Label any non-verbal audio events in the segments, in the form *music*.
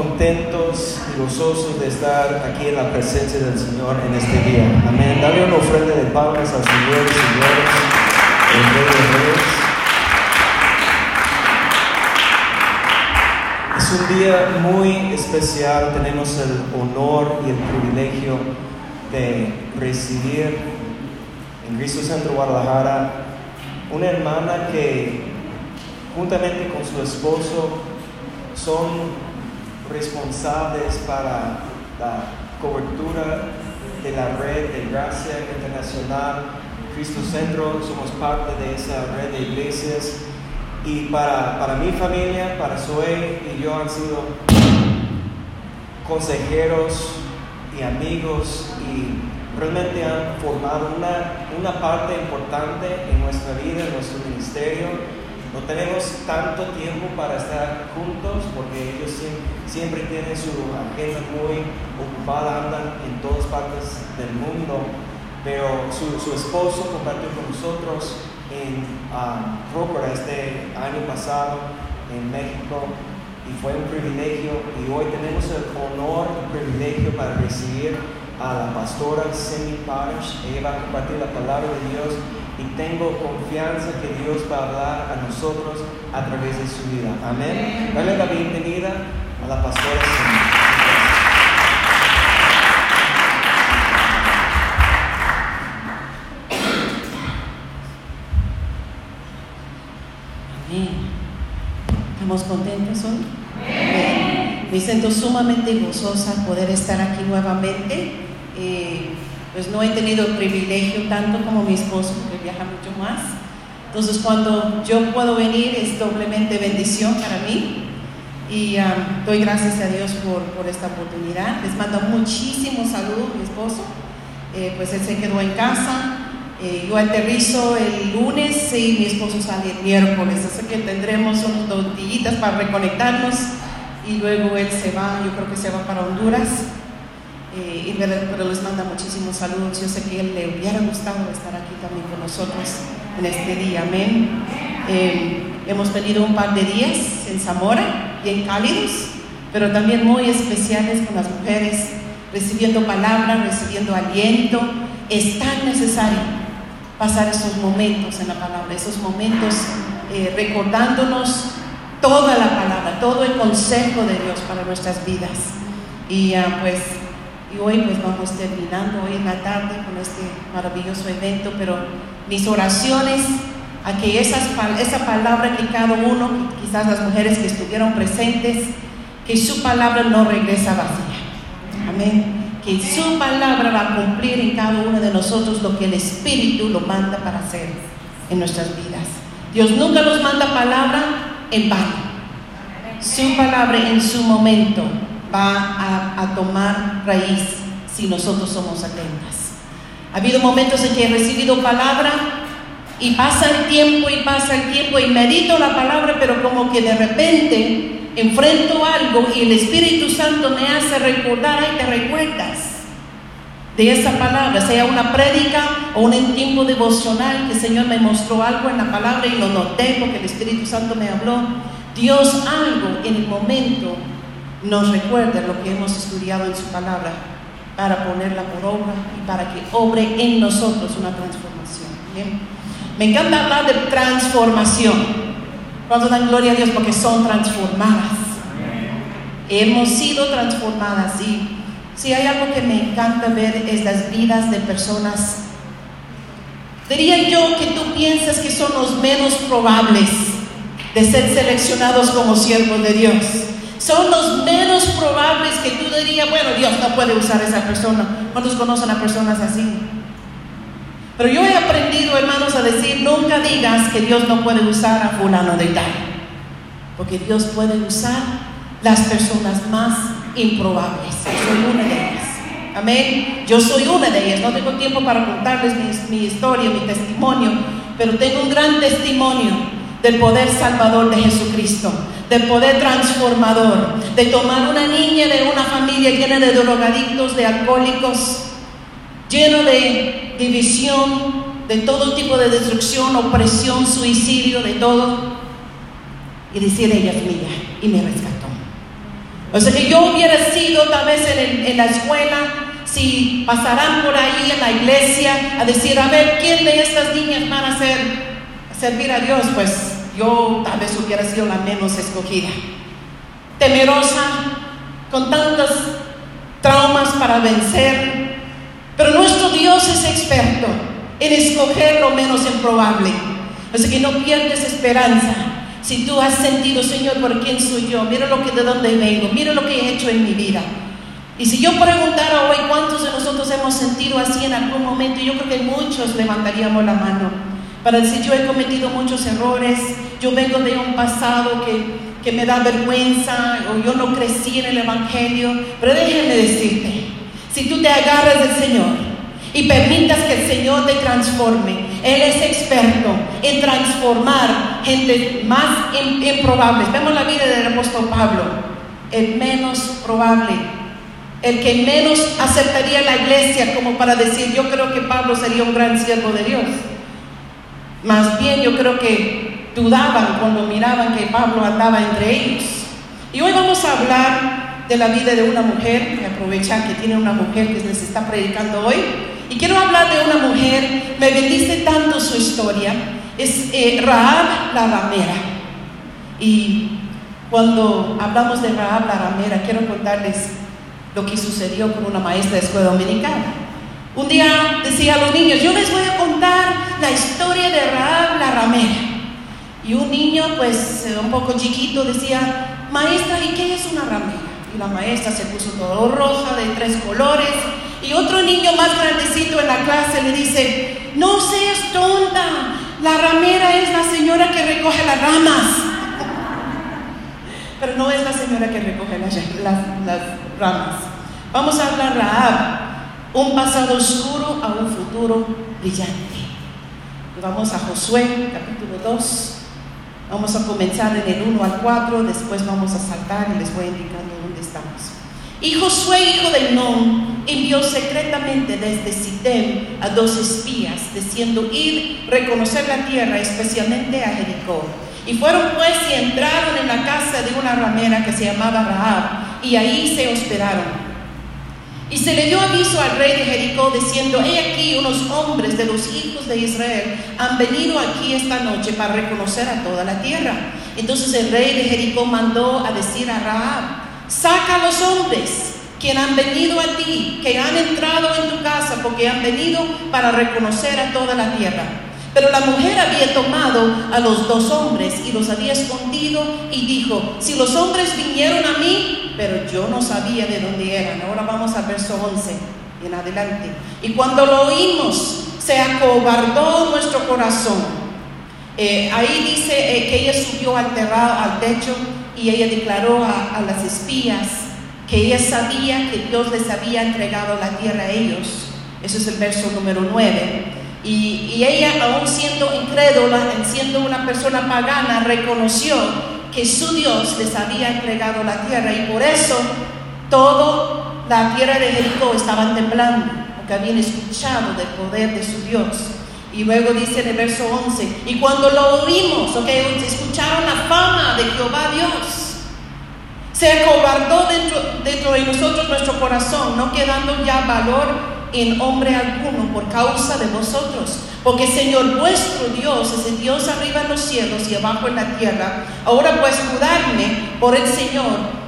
contentos y gozosos de estar aquí en la presencia del Señor en este día. Amén. Dale una ofrenda de palmas al Señor y señores, el Rey de Reyes. Es un día muy especial. Tenemos el honor y el privilegio de recibir en Cristo Centro Guadalajara una hermana que juntamente con su esposo son responsables para la cobertura de la red de Gracia Internacional, Cristo Centro, somos parte de esa red de iglesias. Y para, para mi familia, para Zoe y yo han sido consejeros y amigos y realmente han formado una, una parte importante en nuestra vida, en nuestro ministerio no tenemos tanto tiempo para estar juntos porque ellos siempre, tienen su agenda muy ocupada, andan en todas partes del mundo, pero su, esposo compartió con nosotros en uh, este año pasado en México y fue un privilegio y hoy tenemos el honor y privilegio para recibir a la pastora Cindy Parish. Ella va a compartir la palabra de Dios y tengo confianza que Dios va a hablar a nosotros a través de su vida. Amén. Dale la bienvenida a la pastora Amén. ¿Estamos contentos hoy? Me siento sumamente gozosa poder estar aquí nuevamente. Eh, pues no he tenido el privilegio tanto como mi esposo, viaja mucho más. Entonces cuando yo puedo venir es doblemente bendición para mí y doy gracias a Dios por, por, esta oportunidad. Les mando muchísimos saludos a mi esposo, eh, pues él se quedó en casa. Eh, yo aterrizo el lunes y mi esposo sale el miércoles, así que tendremos unos dos para reconectarnos y luego él se va, yo creo que se va para Honduras eh, y pero les manda muchísimos saludos. Yo sé que él le hubiera gustado estar aquí también con nosotros en este día. Amén. Eh, hemos tenido un par de días en Zamora, bien cálidos, pero también muy especiales con las mujeres, recibiendo palabra, recibiendo aliento. Es tan necesario pasar esos momentos en la palabra, esos momentos eh, recordándonos toda la palabra, todo el consejo de Dios para nuestras vidas. Y uh, pues y hoy pues vamos terminando hoy en la tarde con este maravilloso evento, pero mis oraciones a que esas, esa palabra que cada uno, quizás las mujeres que estuvieron presentes, que su palabra no regresa vacía. Amén. Que su palabra va a cumplir en cada uno de nosotros lo que el Espíritu lo manda para hacer en nuestras vidas. Dios nunca nos manda palabra en vano. Su palabra en su momento va a, tomar raíz si nosotros somos atentas. Ha habido momentos en que he recibido palabra y pasa el tiempo y pasa el tiempo y medito la palabra, pero como que de repente enfrento algo y el Espíritu Santo me hace recordar, ay, te recuerdas de esa palabra, sea una prédica o un tiempo devocional que el Señor me mostró algo en la palabra y lo noté porque el Espíritu Santo me habló. Dios algo en el momento nos recuerde lo que hemos estudiado en su palabra para ponerla por obra y para que obre en nosotros una transformación. Me encanta hablar de transformación. Cuando dan gloria a Dios porque son transformadas. Hemos sido transformadas y si hay algo que me encanta ver es las vidas de personas. Diría yo que tú piensas que son los menos probables de ser seleccionados como siervos de Dios son los menos probables que tú dirías, bueno, Dios no puede usar a esa persona. ¿Cuántos conocen a personas así? Pero yo he aprendido, hermanos, a decir, nunca digas que Dios no puede usar a fulano de tal. Porque Dios puede usar las personas más improbables. Yo soy una de ellas. Amén. Yo soy una de ellas. No tengo tiempo para contarles mi, mi historia, mi testimonio, pero tengo un gran testimonio del poder salvador de Jesucristo de poder transformador, de tomar una niña de una familia llena de drogadictos, de alcohólicos, lleno de división, de todo tipo de destrucción, opresión, suicidio, de todo, y decir, ella es mía, y me rescató. O sea que yo hubiera sido tal vez en, la escuela, si pasarán por ahí en la iglesia a decir, a ver, ¿quién de estas niñas van a, ser, servir a Dios? Pues yo tal vez hubiera sido la menos escogida. Temerosa, con tantos traumas para vencer. Pero nuestro Dios es experto en escoger lo menos improbable. Así que no pierdes esperanza. Si tú has sentido, Señor, ¿por quién soy yo? Mira lo que de dónde vengo, mira lo que he hecho en mi vida. Y si yo preguntara hoy cuántos de nosotros hemos sentido así en algún momento, yo creo que muchos levantaríamos la mano para decir yo he cometido muchos errores, yo vengo de un pasado que, que me da vergüenza o yo no crecí en el Evangelio. Pero déjenme decirte, si tú te agarras del Señor y permitas que el Señor te transforme, Él es experto en transformar gente más improbable. Vemos la vida del apóstol Pablo, el menos probable el que menos aceptaría la iglesia como para decir, yo creo que Pablo sería un gran siervo de Dios. Más bien yo creo que dudaban cuando miraban que Pablo andaba entre ellos. Y hoy vamos a hablar de la vida de una mujer, y aprovechar que tiene una mujer que les está predicando hoy. Y quiero hablar de una mujer, me bendice tanto su historia, es eh, Rahab la ramera. Y cuando hablamos de Rahab la ramera, quiero contarles lo que sucedió con una maestra de escuela dominicana. Un día decía a los niños, yo les voy a contar la historia de Rahab la ramera. Y un niño, pues un poco chiquito, decía, maestra, ¿y qué es una ramera? Y la maestra se puso todo roja, de tres colores. Y otro niño más grandecito en la clase le dice, no seas tonta, la ramera es la señora que recoge las ramas. *laughs* Pero no es la señora que recoge las, las ramas. Vamos a hablar Rahab un pasado oscuro a un futuro brillante. vamos a Josué, capítulo 2. Vamos a comenzar en el 1 al 4, después vamos a saltar y les voy indicando dónde estamos. Y Josué, hijo de Non, envió secretamente desde Sitem a dos espías, diciendo ir reconocer la tierra, especialmente a Jericó. Y fueron pues y entraron en la casa de una ramera que se llamaba Rahab, y ahí se hospedaron. Y se le dio aviso al rey de Jericó diciendo, he aquí unos hombres de los hijos de Israel han venido aquí esta noche para reconocer a toda la tierra. Entonces el rey de Jericó mandó a decir a Rahab, saca a los hombres que han venido a ti, que han entrado en tu casa, porque han venido para reconocer a toda la tierra. Pero la mujer había tomado a los dos hombres y los había escondido y dijo, si los hombres vinieron a mí, pero yo no sabía de dónde eran. Ahora vamos al verso 11 en adelante. Y cuando lo oímos, se acobardó nuestro corazón. Eh, ahí dice eh, que ella subió al, techo y ella declaró a, las espías que ella sabía que Dios les había entregado la tierra a ellos. Ese es el verso número 9. Y, ella, aún siendo incrédula, siendo una persona pagana, reconoció que su Dios les había entregado la tierra y por eso toda la tierra de Jericó estaba temblando, porque habían escuchado del poder de su Dios. Y luego dice en el verso 11, y cuando lo oímos, okay, escucharon la fama de Jehová Dios, se acobardó dentro, dentro de nosotros nuestro corazón, no quedando ya valor en hombre alguno por causa de vosotros. Porque Señor vuestro Dios es el Dios arriba en los cielos y abajo en la tierra. Ahora pues judadme por el Señor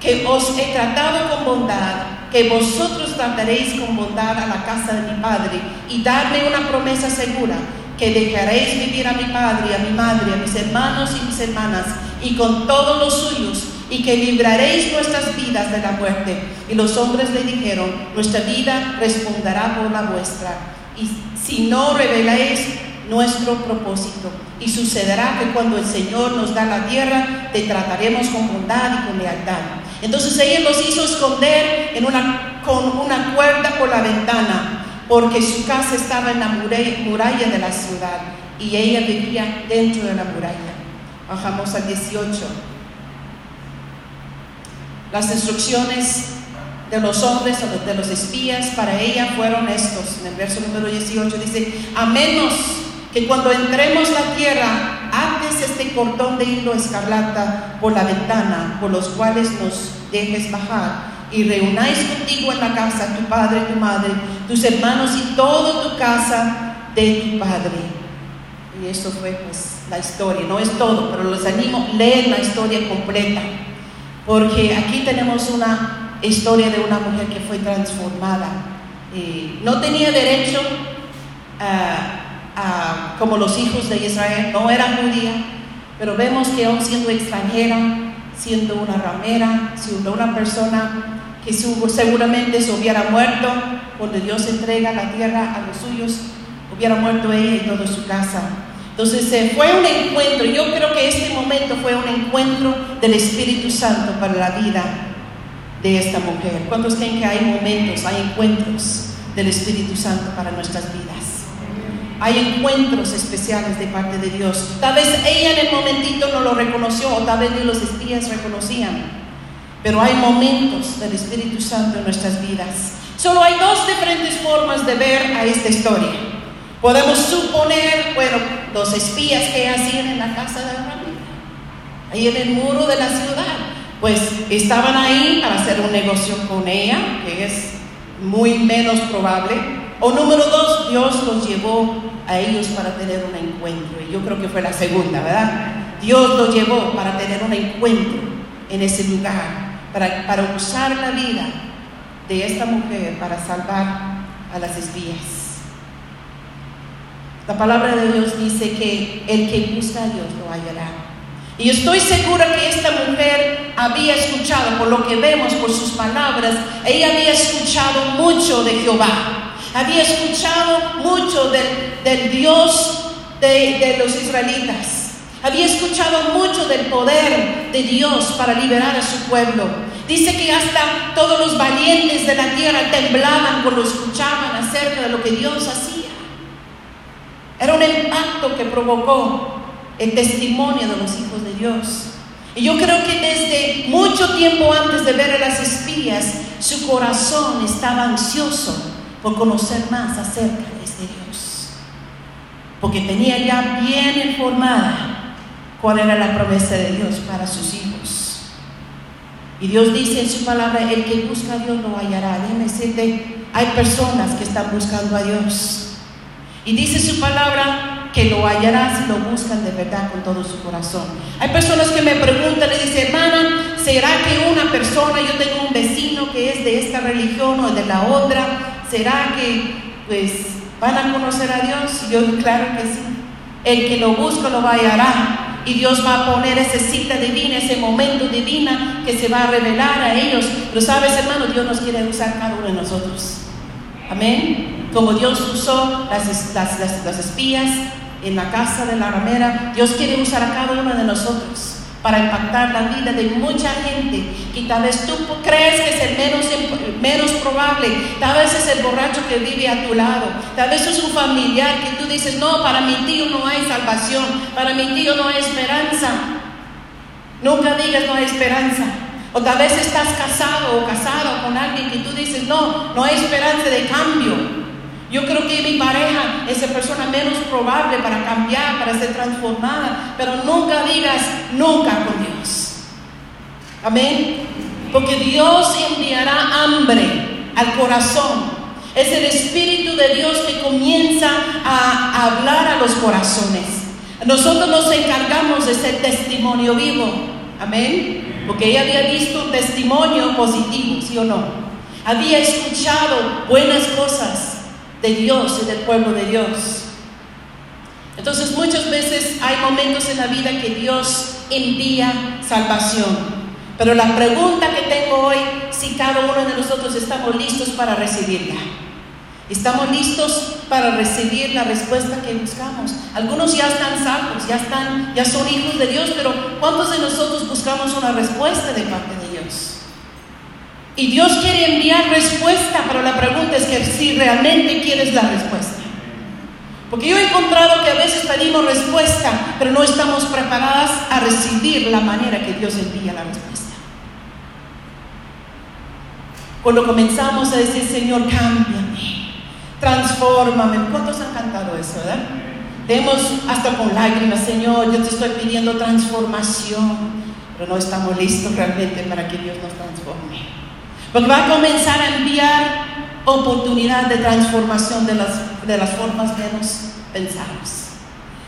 que os he tratado con bondad, que vosotros trataréis con bondad a la casa de mi Padre y darme una promesa segura, que dejaréis vivir a mi Padre, a mi Madre, a mis hermanos y mis hermanas y con todos los suyos y que libraréis nuestras vidas de la muerte. Y los hombres le dijeron, nuestra vida responderá por la vuestra. Y si no reveláis nuestro propósito. Y sucederá que cuando el Señor nos da la tierra, te trataremos con bondad y con lealtad. Entonces ella los hizo esconder en una, con una cuerda por la ventana, porque su casa estaba en la muralla de la ciudad y ella vivía dentro de la muralla. Bajamos al 18. Las instrucciones de los hombres o de los espías para ella fueron estos. En el verso número 18 dice, a menos que cuando entremos la tierra, ates este cordón de hilo escarlata por la ventana, por los cuales nos dejes bajar, y reunáis contigo en la casa tu padre, tu madre, tus hermanos y toda tu casa de tu padre. Y eso fue pues la historia, no es todo, pero los animo, leer la historia completa, porque aquí tenemos una historia de una mujer que fue transformada. Eh, no tenía derecho a, como los hijos de Israel, no era judía, pero vemos que aún siendo extranjera, siendo una ramera, siendo una persona que seguramente se hubiera muerto cuando Dios entrega la tierra a los suyos, hubiera muerto ella y toda su casa. Entonces eh, fue un encuentro, yo creo que este momento fue un encuentro del Espíritu Santo para la vida de esta mujer. ¿Cuántos creen que hay momentos, hay encuentros del Espíritu Santo para nuestras vidas? Hay encuentros especiales de parte de Dios. Tal vez ella en el momentito no lo reconoció o tal vez ni los espías reconocían. Pero hay momentos del Espíritu Santo en nuestras vidas. Solo hay dos diferentes formas de ver a esta historia. Podemos suponer, bueno, los espías que hacían en la casa de ramita, ahí en el muro de la ciudad, pues estaban ahí para hacer un negocio con ella, que es muy menos probable. O número dos, Dios los llevó a ellos para tener un encuentro. Y yo creo que fue la segunda, ¿verdad? Dios los llevó para tener un encuentro en ese lugar, para, para usar la vida de esta mujer para salvar a las espías. La palabra de Dios dice que el que busca a Dios lo hallará. Y estoy segura que esta mujer había escuchado, por lo que vemos por sus palabras, ella había escuchado mucho de Jehová. Había escuchado mucho del, Dios de, de los israelitas. Había escuchado mucho del poder de Dios para liberar a su pueblo. Dice que hasta todos los valientes de la tierra temblaban cuando escuchaban acerca de lo que Dios hacía. Era un impacto que provocó el testimonio de los hijos de Dios. Y yo creo que desde mucho tiempo antes de ver a las espías, su corazón estaba ansioso por conocer más acerca de este Dios. Porque tenía ya bien informada cuál era la promesa de Dios para sus hijos. Y Dios dice en su palabra, el que busca a Dios lo hallará. Déjeme decirte, hay personas que están buscando a Dios. Y dice su palabra que lo hallará si lo buscan de verdad con todo su corazón. Hay personas que me preguntan y dicen, hermana, ¿será que una persona, yo tengo un vecino que es de esta religión o de la otra, ¿será que pues van a conocer a Dios? Y yo claro que sí. El que lo busca lo hallará. Y Dios va a poner esa cita divina, ese momento divina que se va a revelar a ellos. Pero sabes, hermano, Dios nos quiere usar cada uno de nosotros. Amén como Dios usó las, las, espías en la casa de la ramera, Dios quiere usar a cada uno de nosotros para impactar la vida de mucha gente que tal vez tú crees que es el menos, menos probable, tal vez es el borracho que vive a tu lado, tal vez es un familiar que tú dices, no, para mi tío no hay salvación, para mi tío no hay esperanza. Nunca digas no hay esperanza. O tal vez estás casado o casado con alguien que tú dices, no, no hay esperanza de cambio. Yo creo que mi pareja es la persona menos probable para cambiar, para ser transformada, pero nunca digas nunca con Dios. Amén. Porque Dios enviará hambre al corazón. Es el Espíritu de Dios que comienza a hablar a los corazones. Nosotros nos encargamos de ser testimonio vivo. Amén. Porque ella había visto un testimonio positivo, ¿sí o no? Había escuchado buenas cosas de Dios y del pueblo de Dios. Entonces muchas veces hay momentos en la vida que Dios envía salvación. Pero la pregunta que tengo hoy, si cada uno de nosotros estamos listos para recibirla. Estamos listos para recibir la respuesta que buscamos. Algunos ya están salvos, ya están, ya son hijos de Dios, pero ¿cuántos de nosotros buscamos una respuesta de parte? Y Dios quiere enviar respuesta, pero la pregunta es que si realmente quieres la respuesta. Porque yo he encontrado que a veces pedimos respuesta, pero no estamos preparadas a recibir la manera que Dios envía la respuesta. Cuando comenzamos a decir, Señor, cámbiame, transfórmame. ¿Cuántos han cantado eso, verdad? Vemos hasta con lágrimas, Señor, yo te estoy pidiendo transformación, pero no estamos listos realmente para que Dios nos transforme. Porque va a comenzar a enviar oportunidad de transformación de las, de las formas menos.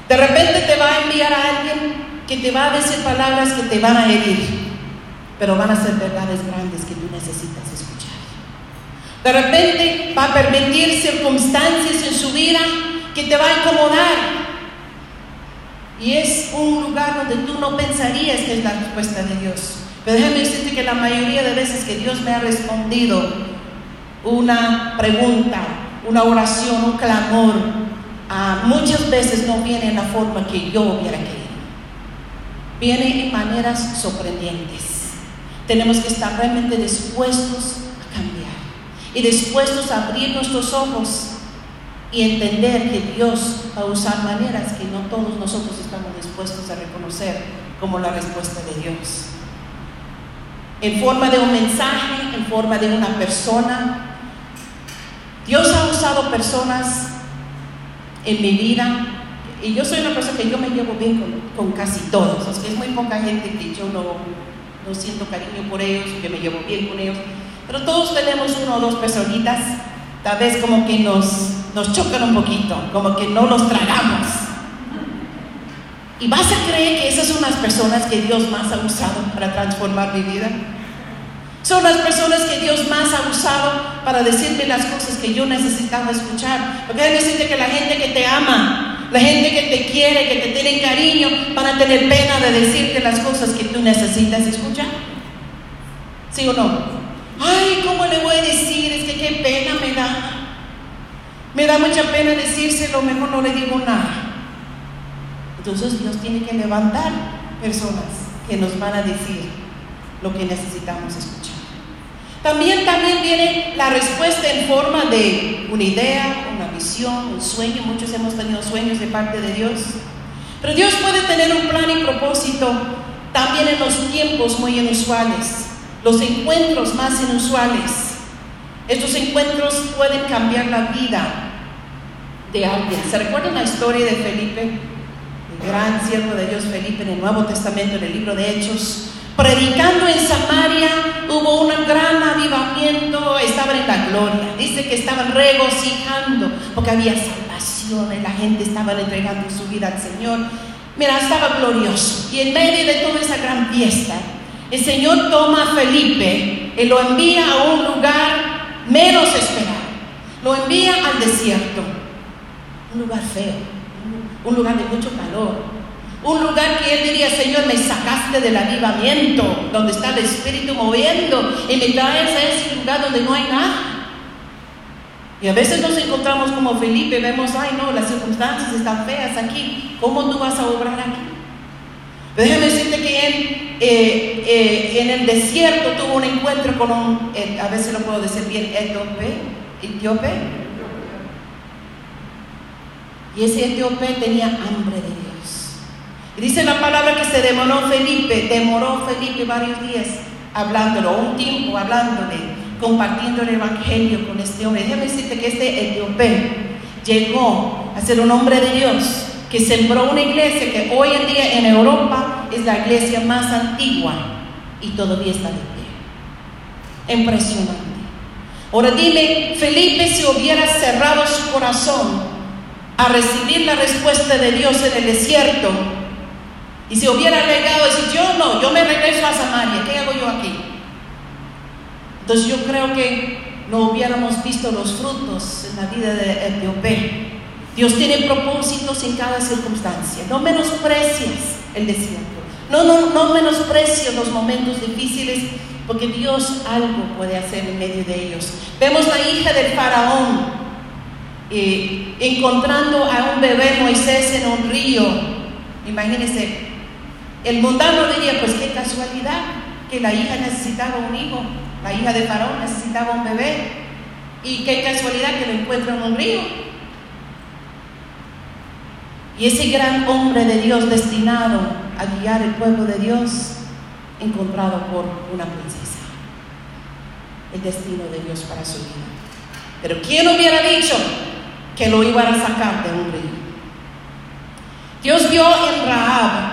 De repente te va a enviar a alguien que te va a decir palabras que te van a herir, pero van a ser verdades grandes que tú necesitas escuchar. De repente va a permitir circunstancias en su vida que te va a incomodar. Y es un lugar donde tú no pensarías que es la respuesta de Dios. Pero déjame decirte que la mayoría de veces que Dios me ha respondido una pregunta, una oración, un clamor, ah, muchas veces no viene en la forma que yo hubiera querido. Viene en maneras sorprendentes. Tenemos que estar realmente dispuestos a cambiar y dispuestos a abrir nuestros ojos y entender que Dios va a usar maneras que no todos nosotros estamos dispuestos a reconocer como la respuesta de Dios. En forma de un mensaje, en forma de una persona. Dios ha usado personas en mi vida y yo soy una persona que yo me llevo bien con, casi todos. es muy poca gente que yo no, no siento cariño por ellos, que me llevo bien con ellos. Pero todos tenemos uno o dos personitas, tal vez como que nos nos chocan un poquito, como que no los tragamos. ¿Y vas a creer que esas son las personas que Dios más ha usado para transformar mi vida? Son las personas que Dios más ha usado para decirme las cosas que yo necesitaba escuchar. Porque hay decirte que la gente que te ama, la gente que te quiere, que te tiene cariño, van a tener pena de decirte las cosas que tú necesitas escuchar. ¿Sí o no? Ay, ¿cómo le voy a decir? Es que qué pena me da. Me da mucha pena decírselo, mejor no le digo nada. Entonces Dios tiene que levantar personas que nos van a decir lo que necesitamos escuchar. También, también viene la respuesta en forma de una idea, una visión, un sueño. Muchos hemos tenido sueños de parte de Dios. Pero Dios puede tener un plan y propósito también en los tiempos muy inusuales, los encuentros más inusuales. Estos encuentros pueden cambiar la vida de alguien. ¿Se recuerdan la historia de Felipe? El gran siervo de Dios Felipe en el Nuevo Testamento, en el libro de Hechos. Predicando en Samaria hubo un gran avivamiento, estaban en la gloria. Dice que estaban regocijando porque había salvación y la gente estaba entregando su vida al Señor. Mira, estaba glorioso. Y en medio de toda esa gran fiesta, el Señor toma a Felipe y lo envía a un lugar menos esperado. Lo envía al desierto, un lugar feo, un lugar de mucho calor, un lugar que él diría, Señor, me sacaste del avivamiento, donde está el Espíritu moviendo, y me traes a ese lugar donde no hay nada. Y a veces nos encontramos como Felipe, vemos, ay no, las circunstancias están feas aquí, ¿cómo tú vas a obrar aquí? déjeme decirte que él eh, eh, en el desierto tuvo un encuentro con un, eh, a veces lo puedo decir bien, etíope, etíope. Y ese etíope tenía hambre de Dios. Y dice la palabra que se demoró Felipe, demoró Felipe varios días hablándolo, un tiempo hablándole, compartiendo el evangelio con este hombre. Déjame decirte que este etíope llegó a ser un hombre de Dios que sembró una iglesia que hoy en día en Europa es la iglesia más antigua y todavía está de pie. Impresionante. Ahora dime, Felipe si hubiera cerrado su corazón a recibir la respuesta de Dios en el desierto y si hubiera negado, decir, yo no, yo me regreso a Samaria, ¿qué hago yo aquí? Entonces yo creo que no hubiéramos visto los frutos en la vida de Etiopía Dios tiene propósitos en cada circunstancia. No menosprecias el desierto. No, no, no menosprecies los momentos difíciles porque Dios algo puede hacer en medio de ellos. Vemos la hija del faraón encontrando a un bebé Moisés en un río. Imagínense, el mundano diría, pues qué casualidad que la hija necesitaba un hijo, la hija del faraón necesitaba un bebé. Y qué casualidad que lo encuentra en un río. Y ese gran hombre de Dios destinado a guiar el pueblo de Dios, encontrado por una princesa. El destino de Dios para su vida. Pero ¿quién hubiera dicho que lo iban a sacar de un río? Dios vio en Rahab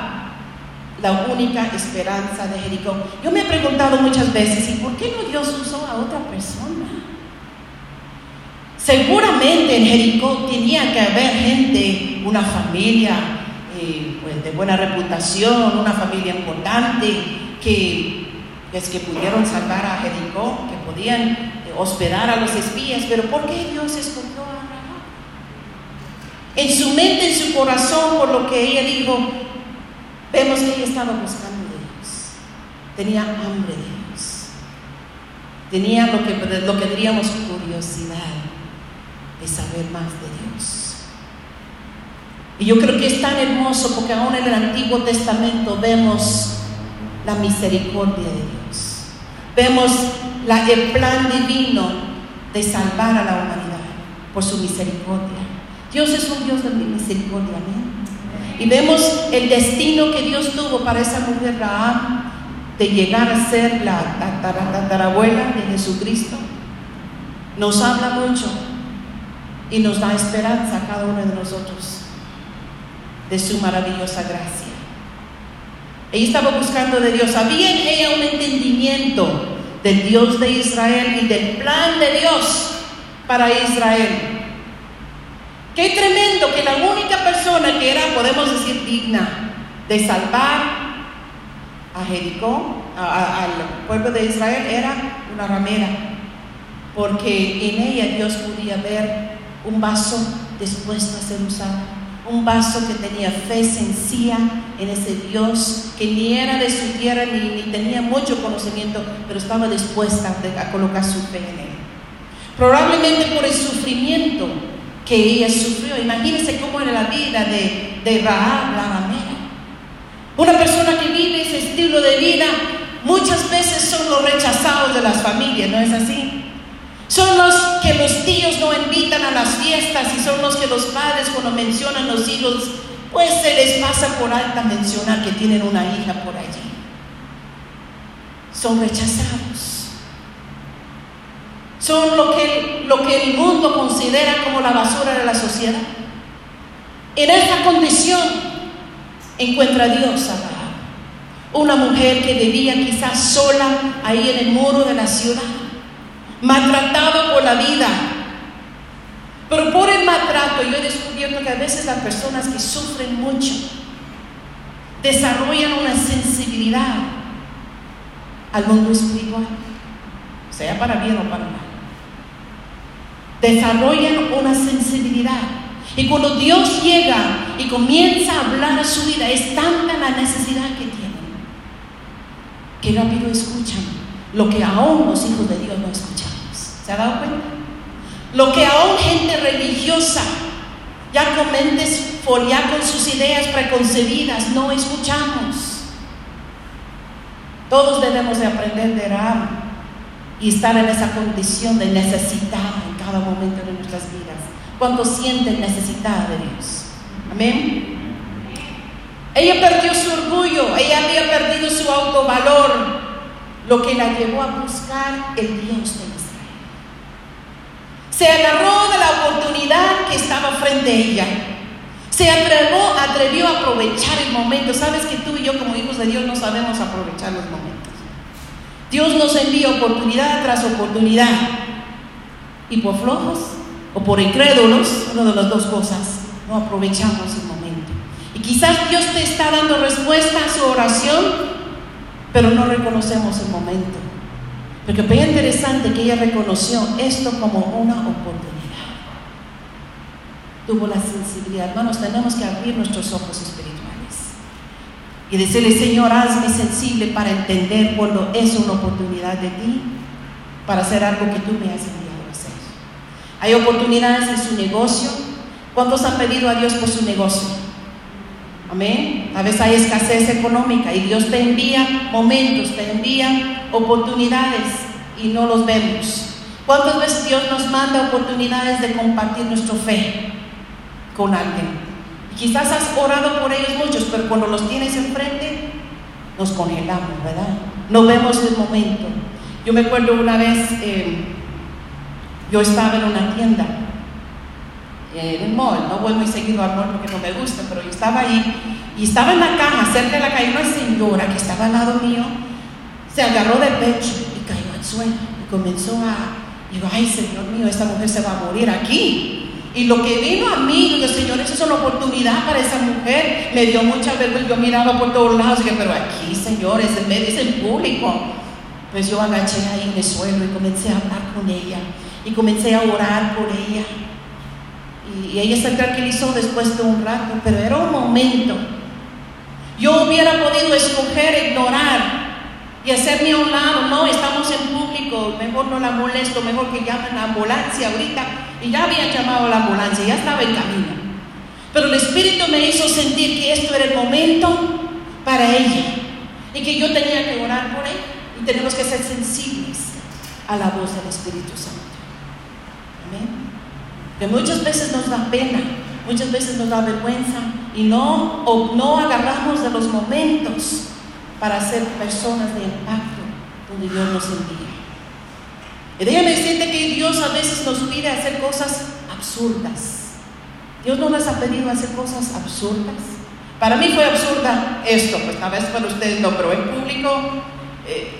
la única esperanza de Jericó. Yo me he preguntado muchas veces, ¿y por qué no Dios usó a otra persona? Seguramente en Jericó tenía que haber gente, una familia eh, pues, de buena reputación, una familia importante, que, es que pudieron salvar a Jericó, que podían hospedar a los espías, pero ¿por qué Dios escogió a? En su mente, en su corazón, por lo que ella dijo, vemos que ella estaba buscando de Dios, tenía hambre de Dios, tenía lo que, lo que curiosidad de saber más de Dios. Y yo creo que es tan hermoso porque aún en el Antiguo Testamento vemos la misericordia de Dios. Vemos la, el plan divino de salvar a la humanidad por su misericordia. Dios es un Dios de misericordia, Y vemos el destino que Dios tuvo para esa mujer Rahab de llegar a ser la tatarabuela de Jesucristo. Nos habla mucho y nos da esperanza cada uno de nosotros de su maravillosa gracia. Ella estaba buscando de Dios, había en ella un entendimiento del Dios de Israel y del plan de Dios para Israel. Qué tremendo que la única persona que era, podemos decir, digna de salvar a Jericó, al pueblo de Israel, era una ramera, porque en ella Dios podía ver un vaso dispuesto a ser usado, un vaso que tenía fe sencilla en ese Dios que ni era de su tierra ni, tenía mucho conocimiento, pero estaba dispuesta a, colocar su fe en él. Probablemente por el sufrimiento que ella sufrió. Imagínense cómo era la vida de, de la ramera. Una persona que vive ese estilo de vida muchas veces son los rechazados de las familias, ¿no es así? Son los que los tíos no invitan a las fiestas y son los que los padres cuando mencionan los hijos, pues se les pasa por alta mencionar que tienen una hija por allí. Son rechazados. Son lo que, lo que el mundo considera como la basura de la sociedad. En esta condición encuentra a Dios a una mujer que vivía quizás sola ahí en el muro de la ciudad maltratado por la vida. Pero por el maltrato yo he descubierto que a veces las personas que sufren mucho desarrollan una sensibilidad al mundo espiritual, sea para bien o para mal. Desarrollan una sensibilidad. Y cuando Dios llega y comienza a hablar a su vida, es tanta la necesidad que tienen, que rápido escuchan lo que aún los hijos de Dios no escuchamos. ¿Se ha dado cuenta? Lo que aún gente religiosa, ya con mentes, con sus ideas preconcebidas, no escuchamos. Todos debemos de aprender de Ram y estar en esa condición de necesidad cada momento de nuestras vidas. Cuando sienten necesidad de Dios. Amén. Ella perdió su orgullo, ella había perdido su autovalor, lo que la llevó a buscar el Dios de Israel. Se agarró de la oportunidad que estaba frente a ella. Se atrevió, atrevió a aprovechar el momento. Sabes que tú y yo como hijos de Dios no sabemos aprovechar los momentos. Dios nos envía oportunidad tras oportunidad. Y por flojos o por incrédulos, una de las dos cosas, no aprovechamos el momento. Y quizás Dios te está dando respuesta a su oración, pero no reconocemos el momento. Porque fue interesante que ella reconoció esto como una oportunidad. Tuvo la sensibilidad. Hermanos, tenemos que abrir nuestros ojos espirituales y decirle, Señor, hazme sensible para entender cuando es una oportunidad de ti para hacer algo que tú me has enviado. Hay oportunidades en su negocio. ¿Cuántos han pedido a Dios por su negocio? Amén. A veces hay escasez económica y Dios te envía momentos, te envía oportunidades y no los vemos. ¿Cuántas veces Dios nos manda oportunidades de compartir nuestra fe con alguien? Quizás has orado por ellos muchos, pero cuando los tienes enfrente, nos congelamos, ¿verdad? No vemos el momento. Yo me acuerdo una vez, eh, yo estaba en una tienda en el mall. No voy muy seguido al mall porque no me gusta, pero yo estaba ahí y estaba en la caja, cerca de la calle, una señora que estaba al lado mío, se agarró del pecho y cayó al suelo y comenzó a, digo, ay Señor mío, esta mujer se va a morir aquí. Y lo que vino a mí, digo, Señor, esa es una oportunidad para esa mujer. Me dio mucha vergüenza, yo miraba por todos lados, dije, pero aquí, Señor, es en medio, es en público. Pues yo agaché ahí en el suelo y comencé a hablar con ella. Y comencé a orar por ella. Y, y ella se tranquilizó después de un rato, pero era un momento yo hubiera podido escoger ignorar y hacerme a un lado, no, estamos en público, mejor no la molesto, mejor que llamen la ambulancia ahorita. Y ya había llamado a la ambulancia, ya estaba en camino. Pero el Espíritu me hizo sentir que esto era el momento para ella y que yo tenía que orar por ella. Y tenemos que ser sensibles a la voz del Espíritu Santo. Que muchas veces nos da pena, muchas veces nos da vergüenza, y no, o no agarramos de los momentos para ser personas de impacto donde Dios nos envía. Y déjame decirte que Dios a veces nos pide hacer cosas absurdas. Dios no nos ha pedido hacer cosas absurdas. Para mí fue absurda esto, pues tal vez para ustedes no, pero en público, eh,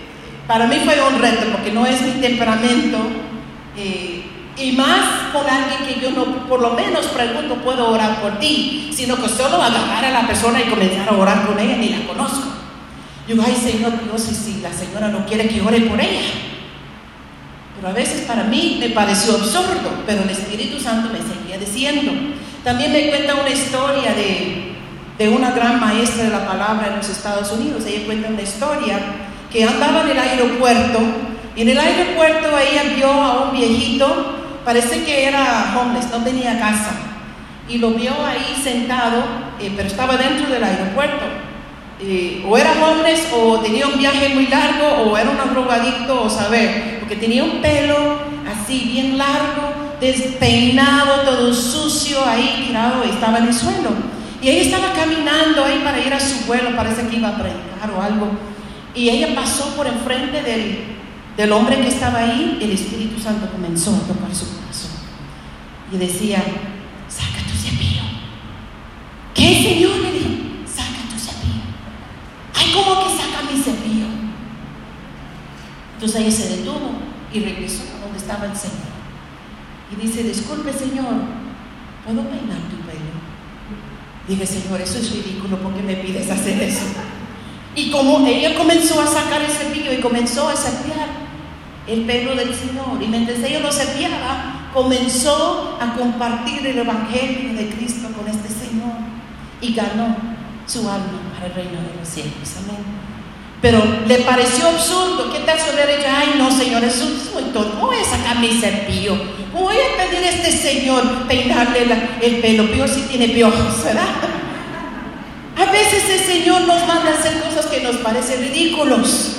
para mí fue un reto porque no es mi temperamento. Eh, y más con alguien que yo no, por lo menos pregunto, puedo orar por ti, sino que solo agarrar a la persona y comenzar a orar con ella, ni la conozco. Yo ay Señor, Dios, si si la señora no quiere que ore por ella. Pero a veces para mí me pareció absurdo, pero el Espíritu Santo me seguía diciendo. También me cuenta una historia de, de una gran maestra de la palabra en los Estados Unidos. Ella cuenta una historia que andaba en el aeropuerto y en el aeropuerto ella vio a un viejito parece que era homeless, no tenía casa. Y lo vio ahí sentado, eh, pero estaba dentro del aeropuerto. Eh, o era homeless, o tenía un viaje muy largo, o era un drogadicto, o saber, porque tenía un pelo así bien largo, despeinado, todo sucio, ahí tirado, y estaba en el suelo. Y ella estaba caminando ahí para ir a su vuelo, parece que iba a predicar o algo. Y ella pasó por enfrente del, del hombre que estaba ahí, el Espíritu Santo comenzó a tocar su corazón. Y decía, saca tu cepillo. ¿Qué, Señor? Le dijo, saca tu cepillo. Ay, ¿cómo que saca mi cepillo? Entonces ella se detuvo y regresó a donde estaba el Señor. Y dice, disculpe, Señor, ¿puedo peinar tu pelo? Dije, Señor, eso es ridículo, ¿por qué me pides hacer eso? Y como ella comenzó a sacar el cepillo y comenzó a cepillar, el pelo del Señor. Y mientras ella lo cepillaba, comenzó a compartir el Evangelio de Cristo con este Señor y ganó su alma para el reino de los cielos. Amén. Pero le pareció absurdo. ¿Qué tal si hubiera ay no, Señor, es muy tonto. voy a sacar mi cepillo. voy a pedir a este Señor peinarle el pelo? Peor si tiene piojos, ¿verdad? A veces el Señor nos manda a hacer cosas que nos parecen ridículos.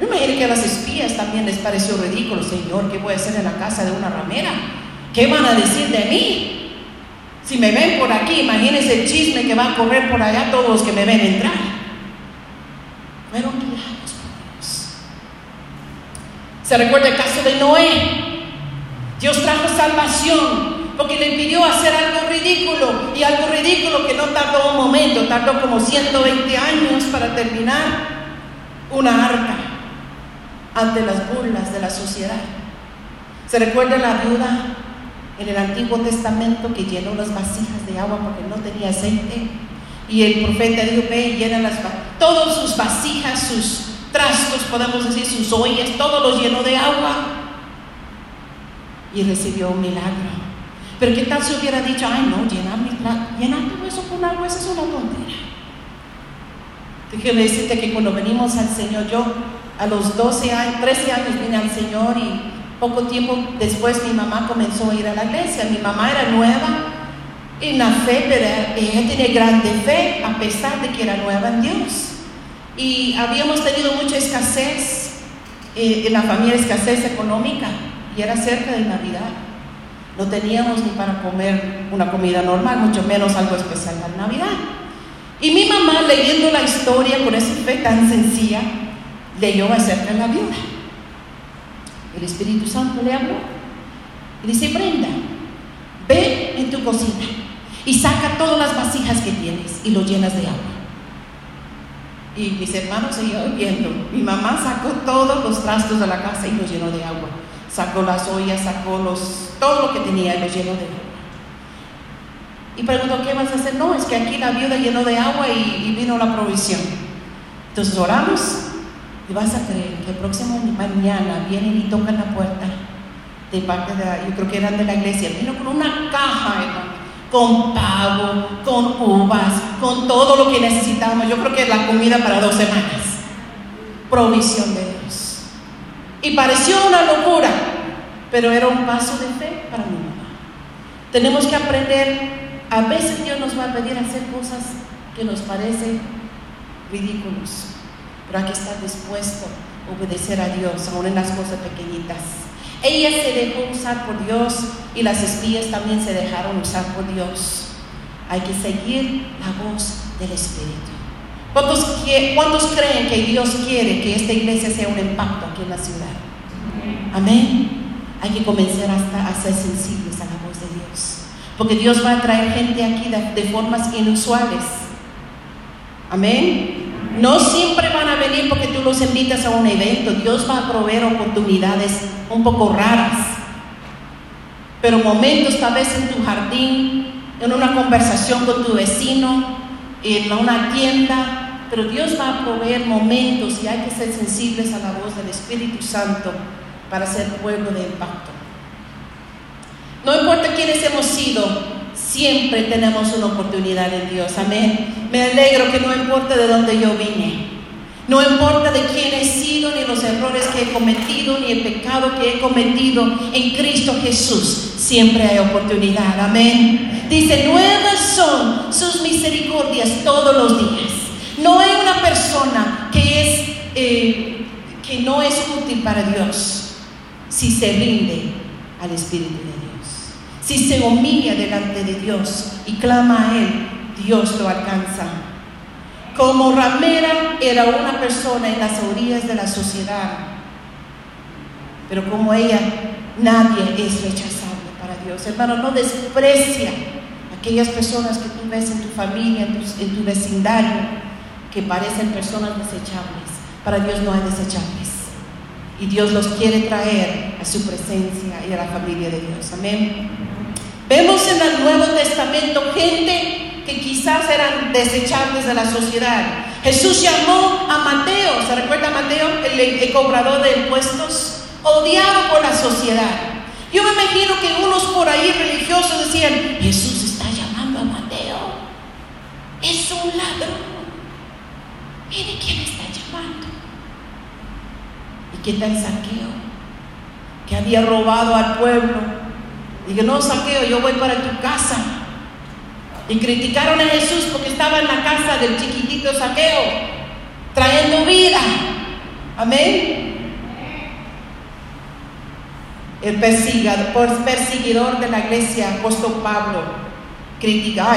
Imagínate que a las espías también les pareció ridículo, Señor, ¿qué voy a hacer en la casa de una ramera? ¿Qué van a decir de mí? Si me ven por aquí, imagínense el chisme que va a correr por allá todos los que me ven entrar. Fueron guiados por Dios. Se recuerda el caso de Noé. Dios trajo salvación porque le pidió hacer algo ridículo y algo ridículo que no tardó un momento, tardó como 120 años para terminar una arca ante las burlas de la sociedad. Se recuerda la viuda en el Antiguo Testamento que llenó las vasijas de agua porque no tenía aceite. Y el profeta dijo, ve y llena las todas sus vasijas, sus trastos, podemos decir, sus ollas, todo lo llenó de agua. Y recibió un milagro. Pero ¿qué tal si hubiera dicho, ay no, llenar, mi llenar todo eso con agua, eso es una tontería? Déjeme decirte que cuando venimos al Señor, yo a los 12 años, 13 años vine al Señor y poco tiempo después mi mamá comenzó a ir a la iglesia. Mi mamá era nueva en la fe, pero ella tenía grande fe a pesar de que era nueva en Dios. Y habíamos tenido mucha escasez eh, en la familia, escasez económica, y era cerca de Navidad. No teníamos ni para comer una comida normal, mucho menos algo especial para Navidad. Y mi mamá, leyendo la historia con esa fe tan sencilla, leyó acerca de la viuda. El Espíritu Santo le habló Y dice, Brenda, ve en tu cocina y saca todas las vasijas que tienes y lo llenas de agua. Y mis hermanos seguían viendo. Mi mamá sacó todos los trastos de la casa y los llenó de agua. Sacó las ollas, sacó los, todo lo que tenía y lo llenó de agua. Y preguntó, ¿qué vas a hacer? No, es que aquí la viuda llenó de agua y, vino la provisión. Entonces oramos y vas a creer que el próximo mañana vienen y tocan la puerta de parte de, yo creo que eran de la iglesia, vino con una caja, con pavo, con uvas, con todo lo que necesitábamos. Yo creo que la comida para dos semanas. Provisión de Dios. Y pareció una locura, pero era un paso de fe para mi mamá. Tenemos que aprender a veces Dios nos va a pedir hacer cosas que nos parecen ridículos, pero hay que estar dispuesto a obedecer a Dios, aún en las cosas pequeñitas. Ella se dejó usar por Dios y las espías también se dejaron usar por Dios. Hay que seguir la voz del Espíritu. ¿Cuántos, ¿Cuántos, creen que Dios quiere que esta iglesia sea un impacto aquí en la ciudad? Amén. Hay que comenzar hasta a ser sensibles a la voz de Dios. Porque Dios va a traer gente aquí de, formas inusuales. Amén. No siempre van a venir porque tú los invitas a un evento. Dios va a proveer oportunidades un poco raras. Pero momentos tal vez en tu jardín, en una conversación con tu vecino, en una tienda. Pero Dios va a proveer momentos y hay que ser sensibles a la voz del Espíritu Santo para ser pueblo de impacto. No importa quiénes hemos sido, siempre tenemos una oportunidad en Dios. Amén. Me alegro que no importa de dónde yo vine. No importa de quién he sido, ni los errores que he cometido, ni el pecado que he cometido en Cristo Jesús. Siempre hay oportunidad. Amén. Dice, nuevas son sus misericordias todos los días. No hay una persona que es eh, que no es útil para Dios si se rinde al Espíritu de Dios. Si se humilla delante de Dios y clama a Él, Dios lo alcanza. Como ramera era una persona en las orillas de la sociedad, pero como ella, nadie es rechazable para Dios. Hermano, no desprecia aquellas personas que tú ves en tu familia, en tu, en tu vecindario, que parecen personas desechables. Para Dios no hay desechables. Y Dios los quiere traer a su presencia y a la familia de Dios. Amén. Vemos en el Nuevo Testamento gente que quizás eran desechables de la sociedad. Jesús llamó a Mateo, ¿se recuerda a Mateo, el, cobrador de impuestos? Odiado por la sociedad. Yo me imagino que unos por ahí religiosos decían, Jesús está llamando a Mateo. Es un ladrón. Mire quién está llamando. ¿Y qué tal saqueo? Que había robado al pueblo Dije, no, saqueo, yo voy para tu casa. Y criticaron a Jesús porque estaba en la casa del chiquitito saqueo, trayendo vida. Amén. El perseguidor, perseguidor de la iglesia, apóstol Pablo, critica,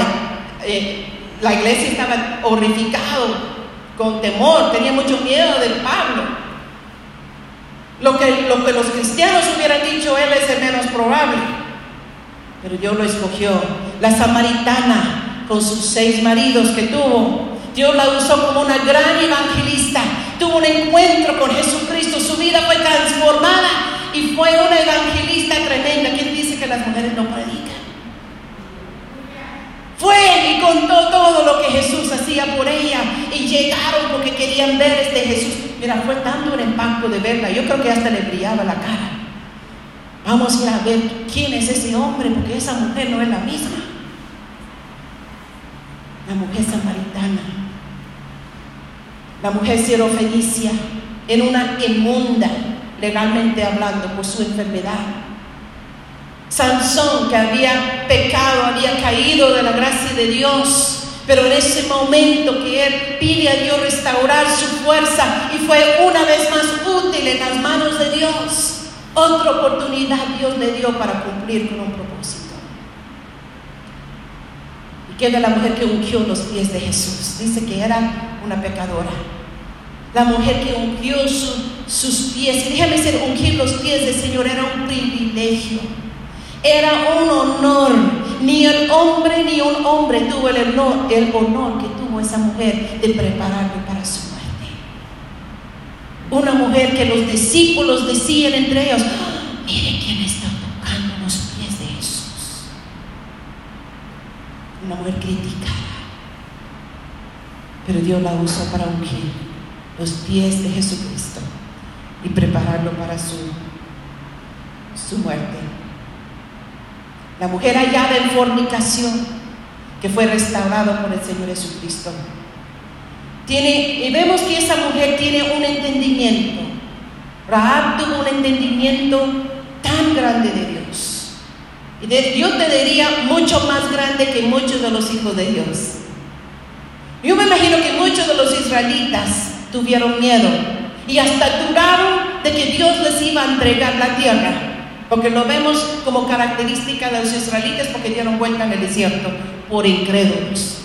eh, la iglesia estaba horrificado, con temor, tenía mucho miedo del Pablo. Lo que, lo que los cristianos hubieran dicho, él es el menos probable pero Dios lo escogió. La samaritana, con sus seis maridos que tuvo, Dios la usó como una gran evangelista. Tuvo un encuentro con Jesucristo, su vida fue transformada y fue una evangelista tremenda. ¿Quién dice que las mujeres no predican? Fue y contó todo lo que Jesús hacía por ella y llegaron porque querían ver este Jesús. Mira, fue tanto el impacto de verla. Yo creo que hasta le brillaba la cara. Vamos a ir a ver quién es ese hombre, porque esa mujer no es la misma. La mujer samaritana, la mujer fenicia en una inmunda, legalmente hablando, por su enfermedad. Sansón, que había pecado, había caído de la gracia de Dios, pero en ese momento que él pide a Dios restaurar su fuerza y fue una vez más útil en las manos de Dios. Otra oportunidad Dios le dio para cumplir con un propósito. ¿Y qué de la mujer que ungió los pies de Jesús? Dice que era una pecadora. La mujer que ungió sus pies. Y déjame decir, ungir los pies del Señor era un privilegio. Era un honor. Ni el hombre ni un hombre tuvo el honor, el honor que tuvo esa mujer de muerte. Una mujer que los discípulos decían entre ellos, "Ah, mire quién está tocando los pies de Jesús. Una mujer criticada. Pero Dios la usó para ungir los pies de Jesucristo y prepararlo para su, su muerte. La mujer hallada en fornicación, que fue restaurada por el Señor Jesucristo. Tiene, y vemos que esa mujer tiene un entendimiento. Rahab tuvo un entendimiento tan grande de Dios. Y de, yo te diría mucho más grande que muchos de los hijos de Dios. Yo me imagino que muchos de los israelitas tuvieron miedo y hasta dudaron de que Dios les iba a entregar la tierra. Porque lo vemos como característica de los israelitas porque dieron vuelta en el desierto por incrédulos.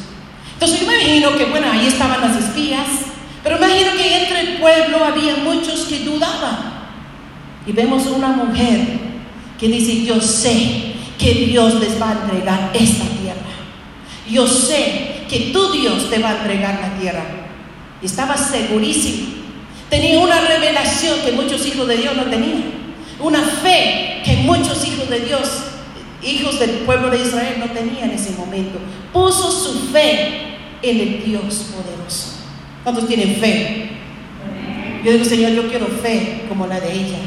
Entonces yo me imagino que, bueno, ahí estaban las espías, pero imagino que entre el pueblo había muchos que dudaban. Y vemos una mujer que dice, yo sé que Dios les va a entregar esta tierra. Yo sé que tu Dios te va a entregar la tierra. Y estaba segurísimo. Tenía una revelación que muchos hijos de Dios no tenían. Una fe que muchos hijos de Dios, hijos del pueblo de Israel, no tenían en ese momento. Puso su fe en el Dios poderoso. ¿Cuántos tienen fe? Yo digo, Señor, yo quiero fe como la de ella.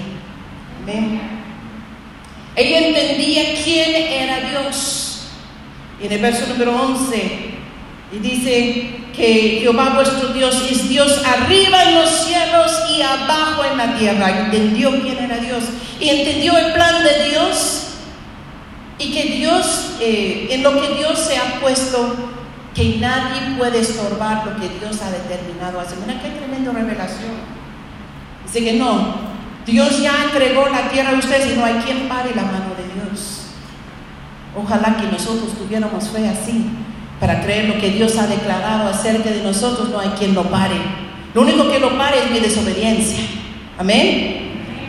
Amén. Ella entendía quién era Dios. Y en el verso número 11, y dice que Jehová vuestro Dios es Dios arriba en los cielos y abajo en la tierra. Entendió quién era Dios y entendió el plan de Dios y que Dios, eh, en lo que Dios se ha puesto, que nadie puede estorbar lo que Dios ha determinado hacer. Mira qué tremenda revelación. Dice que no, Dios ya entregó la tierra a ustedes y no hay quien pare la mano de Dios. Ojalá que nosotros tuviéramos fe así para creer lo que Dios ha declarado acerca de nosotros, no hay quien lo pare. Lo único que lo pare es mi desobediencia. Amén.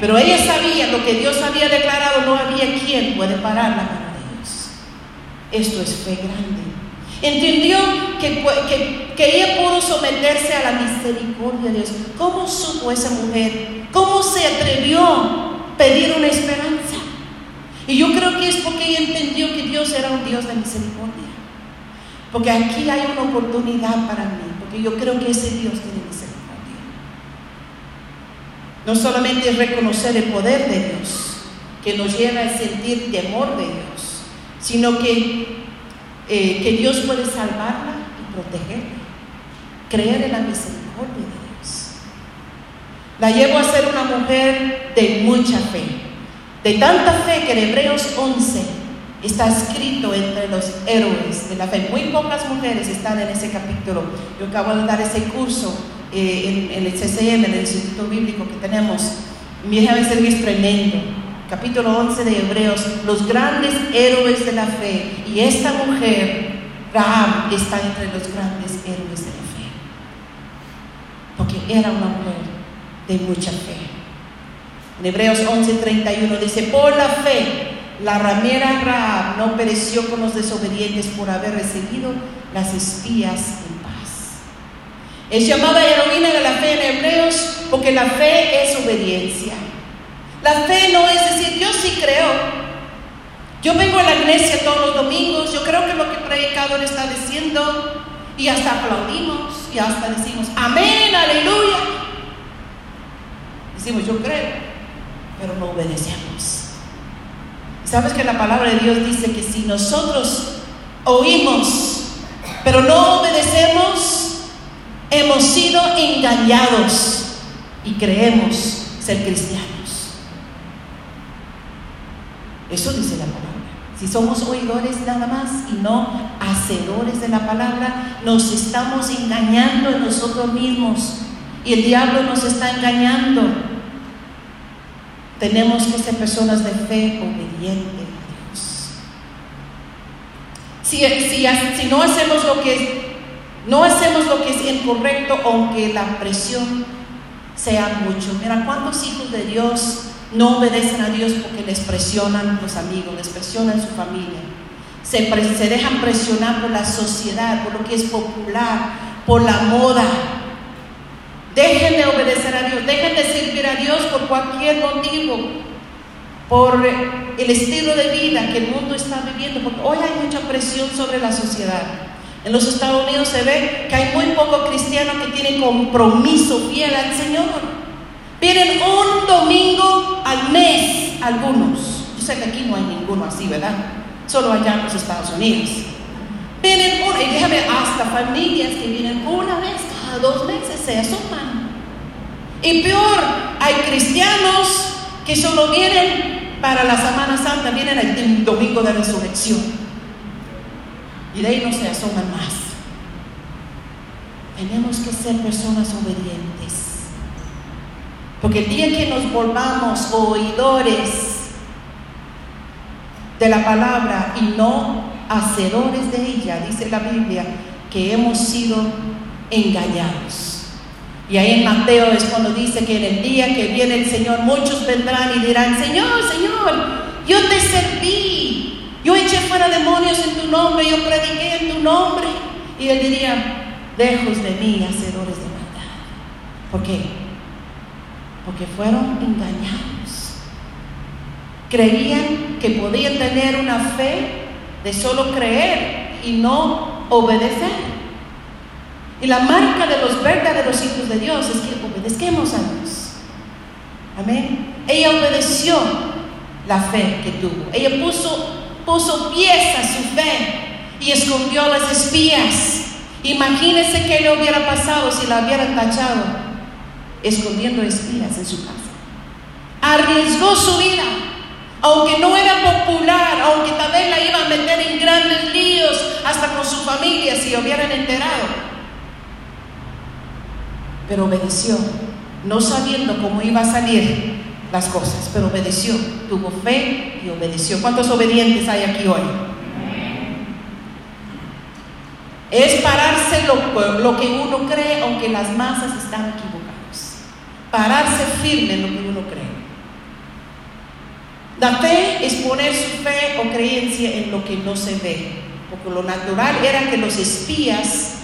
Pero ella sabía lo que Dios había declarado, no había quien puede parar la mano de Dios. Esto es fe grande. Entendió que, que, que, ella pudo someterse a la misericordia de Dios. ¿Cómo supo esa mujer? ¿Cómo se atrevió a pedir una esperanza? Y yo creo que es porque ella entendió que Dios era un Dios de misericordia. Porque aquí hay una oportunidad para mí, porque yo creo que ese Dios tiene misericordia. No solamente reconocer el poder de Dios, que nos lleva a sentir temor de Dios, sino que, eh, que Dios puede salvarla y protegerla. Creer en la misericordia de Dios. La llevo a ser una mujer de mucha fe, de tanta fe que en Hebreos 11 está escrito entre los héroes de la fe. Muy pocas mujeres están en ese capítulo. Yo acabo de dar ese curso eh, en, el CCM, en el Instituto Bíblico que tenemos. Mi hija es tremendo. Capítulo 11 de Hebreos, los grandes héroes de la fe. Y esta mujer, Rahab, está entre los grandes héroes de la fe. Porque era una mujer de mucha fe. En Hebreos 11:31 dice, por la fe la ramera Rahab no pereció con los desobedientes por haber recibido las espías en paz. Es llamada heroína de la fe en Hebreos porque la fe es obediencia. La fe no es decir, yo sí creo. Yo vengo a la iglesia todos los domingos, yo creo que lo que el predicador está diciendo y hasta aplaudimos y hasta decimos, amén, aleluya. Decimos, yo creo, pero no obedecemos. ¿Sabes que la palabra de Dios dice que si nosotros oímos, pero no obedecemos, hemos sido engañados y creemos ser cristianos? Eso dice la palabra. Si somos oidores nada más y no hacedores de la palabra, nos estamos engañando en nosotros mismos y el diablo nos está engañando. Tenemos que ser personas de fe obediente a Dios. Si, no hacemos lo que no hacemos lo que es incorrecto, aunque la presión sea mucho. Mira, ¿cuántos hijos de Dios no obedecen a Dios porque les presionan los amigos, les presionan su familia. Se, se dejan presionar por la sociedad, por lo que es popular, por la moda. Dejen de obedecer a Dios, dejen de servir a Dios por cualquier motivo, por el estilo de vida que el mundo está viviendo, porque hoy hay mucha presión sobre la sociedad. En los Estados Unidos se ve que hay muy pocos cristianos que tienen compromiso fiel al Señor. Vienen un domingo al mes algunos. Yo sé que aquí no hay ninguno así, ¿verdad? Solo allá en los Estados Unidos. Vienen, y déjame, hasta familias que vienen una vez cada dos meses se asoman. Y peor, hay cristianos que solo vienen para la Semana Santa, vienen el domingo de resurrección. Y de ahí no se asoman más. Tenemos que ser personas obedientes. Porque el día que nos volvamos oidores de la palabra y no hacedores de ella, dice la Biblia, que hemos sido engañados. Y ahí en Mateo es cuando dice que en el día que viene el Señor, muchos vendrán y dirán, Señor, Señor, yo te serví, yo eché fuera demonios en tu nombre, yo prediqué en tu nombre. Y él diría, lejos de mí, hacedores de maldad. ¿Por qué? Porque fueron engañados. Creían que podían tener una fe de solo creer y no obedecer. Y la marca de los verdaderos hijos de Dios es que obedezquemos a Dios. Amén. Ella obedeció la fe que tuvo. Ella puso, puso pies a su fe y escondió las espías. Imagínense qué le hubiera pasado si la hubieran tachado escondiendo espías en su casa. Arriesgó su vida, aunque no era popular, aunque tal vez la iba a meter en grandes líos, hasta con su familia si hubieran enterado. Pero obedeció, no sabiendo cómo iba a salir las cosas, pero obedeció, tuvo fe y obedeció. ¿Cuántos obedientes hay aquí hoy? Es pararse lo, lo que uno cree, aunque las masas están equivocadas pararse firme en lo que uno cree. La fe es poner su fe o creencia en lo que no se ve, porque lo natural era que los espías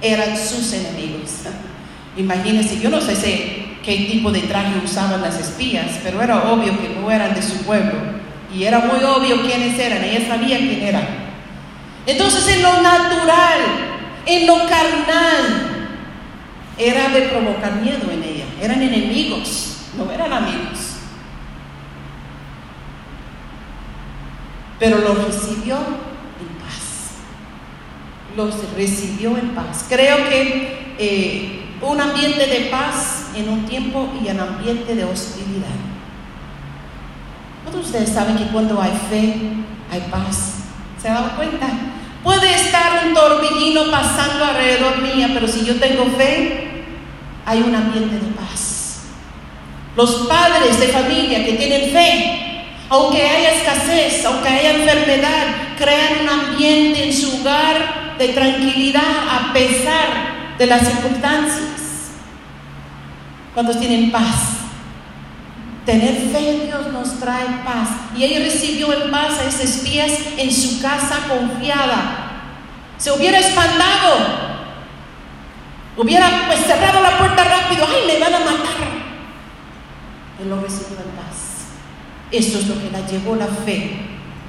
eran sus enemigos. *laughs* Imagínense, yo no sé qué tipo de traje usaban las espías, pero era obvio que no eran de su pueblo y era muy obvio quiénes eran, ella sabía quién eran. Entonces en lo natural, en lo carnal, era de provocar miedo en. Eran enemigos, no eran amigos. Pero los recibió en paz. Los recibió en paz. Creo que eh, un ambiente de paz en un tiempo y un ambiente de hostilidad. Todos ustedes saben que cuando hay fe, hay paz. ¿Se dan cuenta? Puede estar un torbellino pasando alrededor mía, pero si yo tengo fe, hay un ambiente de paz. Los padres de familia que tienen fe, aunque haya escasez, aunque haya enfermedad, crean un ambiente en su hogar de tranquilidad a pesar de las circunstancias. ¿Cuántos tienen paz? Tener fe en Dios nos trae paz. Y ella recibió en paz a esos espías en su casa confiada. Se hubiera espantado Hubiera pues cerrado la puerta rápido, ay, me van a matar. Él lo recibió en paz. Esto es lo que la llevó la fe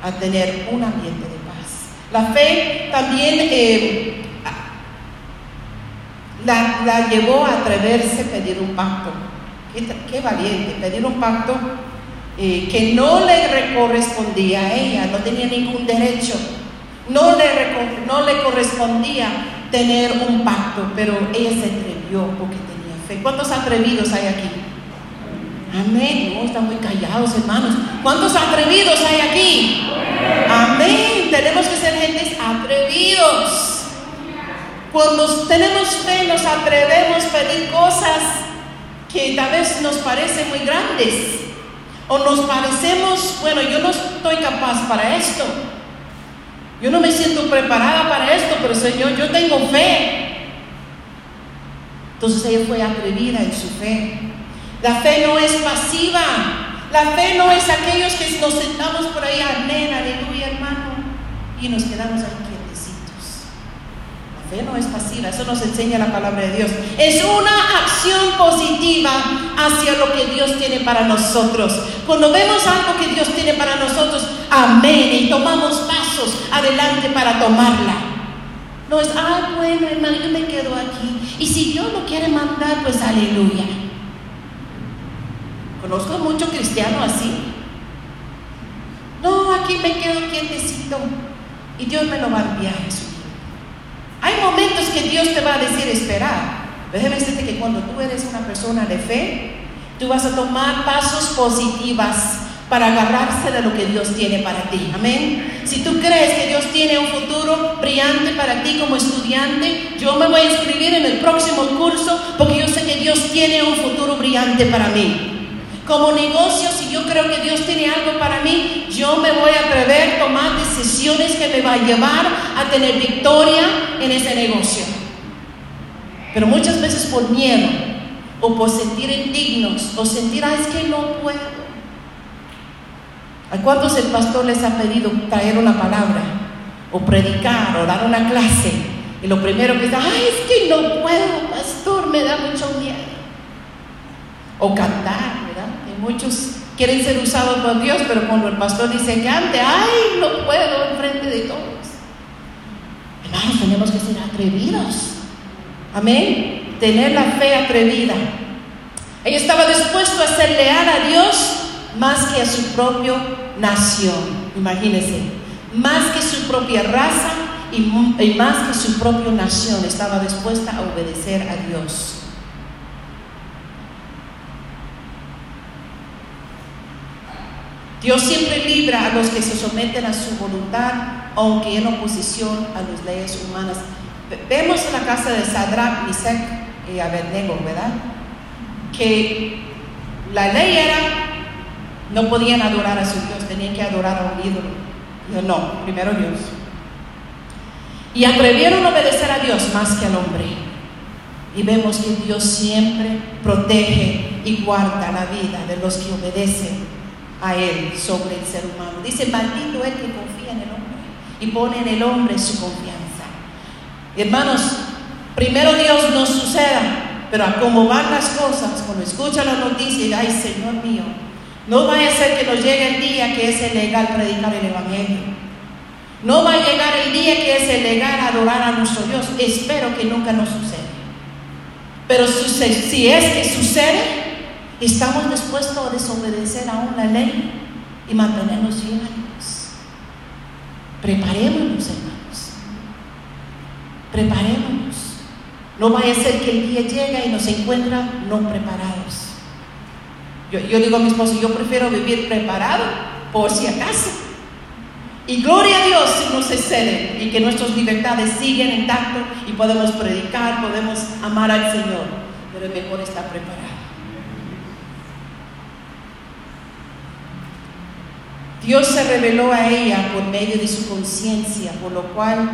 a tener un ambiente de paz. La fe también eh, la, llevó a atreverse a pedir un pacto. Qué, valiente, pedir un pacto eh, que no le correspondía a ella, no tenía ningún derecho, no le, no le correspondía tener un pacto, pero ella se atrevió porque tenía fe. ¿Cuántos atrevidos hay aquí? Amén. No, están muy callados, hermanos. ¿Cuántos atrevidos hay aquí? Amén. Tenemos que ser gentes atrevidos. Cuando tenemos fe, nos atrevemos a pedir cosas que tal vez nos parecen muy grandes. O nos parecemos, bueno, yo no estoy capaz para esto. Yo no me siento preparada para esto, pero Señor, yo tengo fe. Entonces ella fue atrevida en su fe. La fe no es pasiva. La fe no es aquellos que nos sentamos por ahí, amén, aleluya, hermano, y nos quedamos. La fe no es pasiva, eso nos enseña la palabra de Dios. Es una acción positiva hacia lo que Dios tiene para nosotros. Cuando vemos algo que Dios tiene para nosotros, amén, y tomamos pasos adelante para tomarla. No es, ah, bueno, hermano, yo me quedo aquí. Y si Dios lo quiere mandar, pues aleluya. Conozco mucho cristiano así. No, aquí me quedo quietecito y Dios me lo va a enviar Jesús. Hay momentos que Dios te va a decir esperar. Déjeme decirte que cuando tú eres una persona de fe, tú vas a tomar pasos positivas para agarrarse de lo que Dios tiene para ti. Amén. Si tú crees que Dios tiene un futuro brillante para ti como estudiante, yo me voy a inscribir en el próximo curso porque yo sé que Dios tiene un futuro brillante para mí. Como negocio, si yo creo que Dios tiene algo para mí, yo me voy a atrever a tomar decisiones que me van a llevar a tener victoria en ese negocio. Pero muchas veces por miedo o por sentir indignos o sentir, ah, es que no puedo. ¿A cuántos el pastor les ha pedido traer una palabra o predicar o dar una clase? Y lo primero que dice, es que no puedo, pastor, me da mucho miedo. O cantar, muchos quieren ser usados por Dios, pero cuando el pastor dice que ante, ay, no puedo enfrente de todos. Hermanos, tenemos que ser atrevidos. Amén. Tener la fe atrevida. Ella estaba dispuesto a ser leal a Dios más que a su propia nación. Imagínense. Más que su propia raza y más que su propia nación. Estaba dispuesta a obedecer a Dios. Dios siempre libra a los que se someten a su voluntad, aunque en oposición a las leyes humanas. Vemos en la casa de Sadrach, Misek y Abednego, ¿verdad? Que la ley era, no podían adorar a su Dios, tenían que adorar a un ídolo. No, primero Dios. Y atrevieron a obedecer a Dios más que al hombre. Y vemos que Dios siempre protege y guarda la vida de los que obedecen a Él sobre el ser humano. Dice, maldito el que confía en el hombre y pone en el hombre su confianza. Hermanos, primero Dios no suceda, pero a cómo van las cosas, cuando escucha la noticia y ay Señor mío, no vaya a ser que nos llegue el día que es ilegal predicar el Evangelio. No va a llegar el día que es ilegal adorar a nuestro Dios. Espero que nunca nos suceda. Pero si es que sucede, ¿Estamos dispuestos a desobedecer aún la ley y mantenernos fieles? Preparémonos, hermanos. Preparémonos. No vaya a ser que el día llegue y nos encuentra no preparados. Yo, digo a mi esposo, yo prefiero vivir preparado por si acaso. Y gloria a Dios si nos exceden y que nuestras libertades siguen intactas y podemos predicar, podemos amar al Señor. Pero es mejor estar preparado. Dios se reveló a ella por medio de su conciencia, por lo cual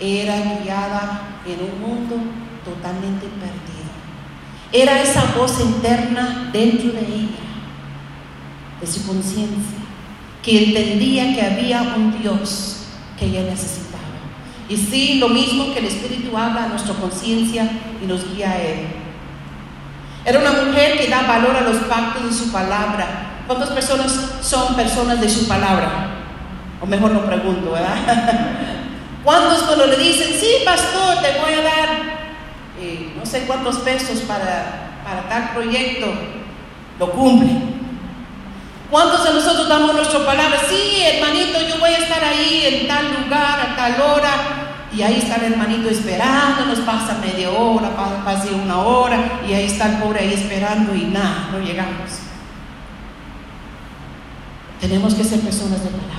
era guiada en un mundo totalmente perdido. Era esa voz interna dentro de ella, de su conciencia, que entendía que había un Dios que ella necesitaba. Y sí, lo mismo que el Espíritu habla a nuestra conciencia y nos guía a Él. Era una mujer que da valor a los pactos de su palabra, ¿Cuántas personas son personas de su palabra? O mejor no pregunto, ¿verdad? *laughs* ¿Cuántos cuando le dicen, sí, pastor, te voy a dar eh, no sé cuántos pesos para, para tal proyecto, lo cumplen? ¿Cuántos de nosotros damos nuestra palabra? Sí, hermanito, yo voy a estar ahí en tal lugar, a tal hora. Y ahí está el hermanito esperando, nos pasa media hora, pasa una hora, y ahí está el pobre ahí esperando y nada, no llegamos. Tenemos que ser personas de palabra.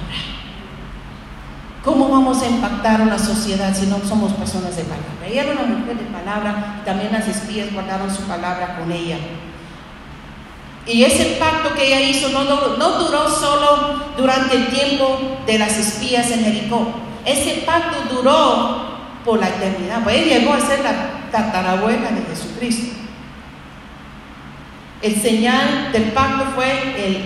¿Cómo vamos a impactar una sociedad si no somos personas de palabra? Ella era una mujer de palabra, también las espías guardaron su palabra con ella. Y ese pacto que ella hizo no, duró solo durante el tiempo de las espías en Jericó. Ese pacto duró por la eternidad. Pues ella llegó a ser la tatarabuela de Jesucristo. El señal del pacto fue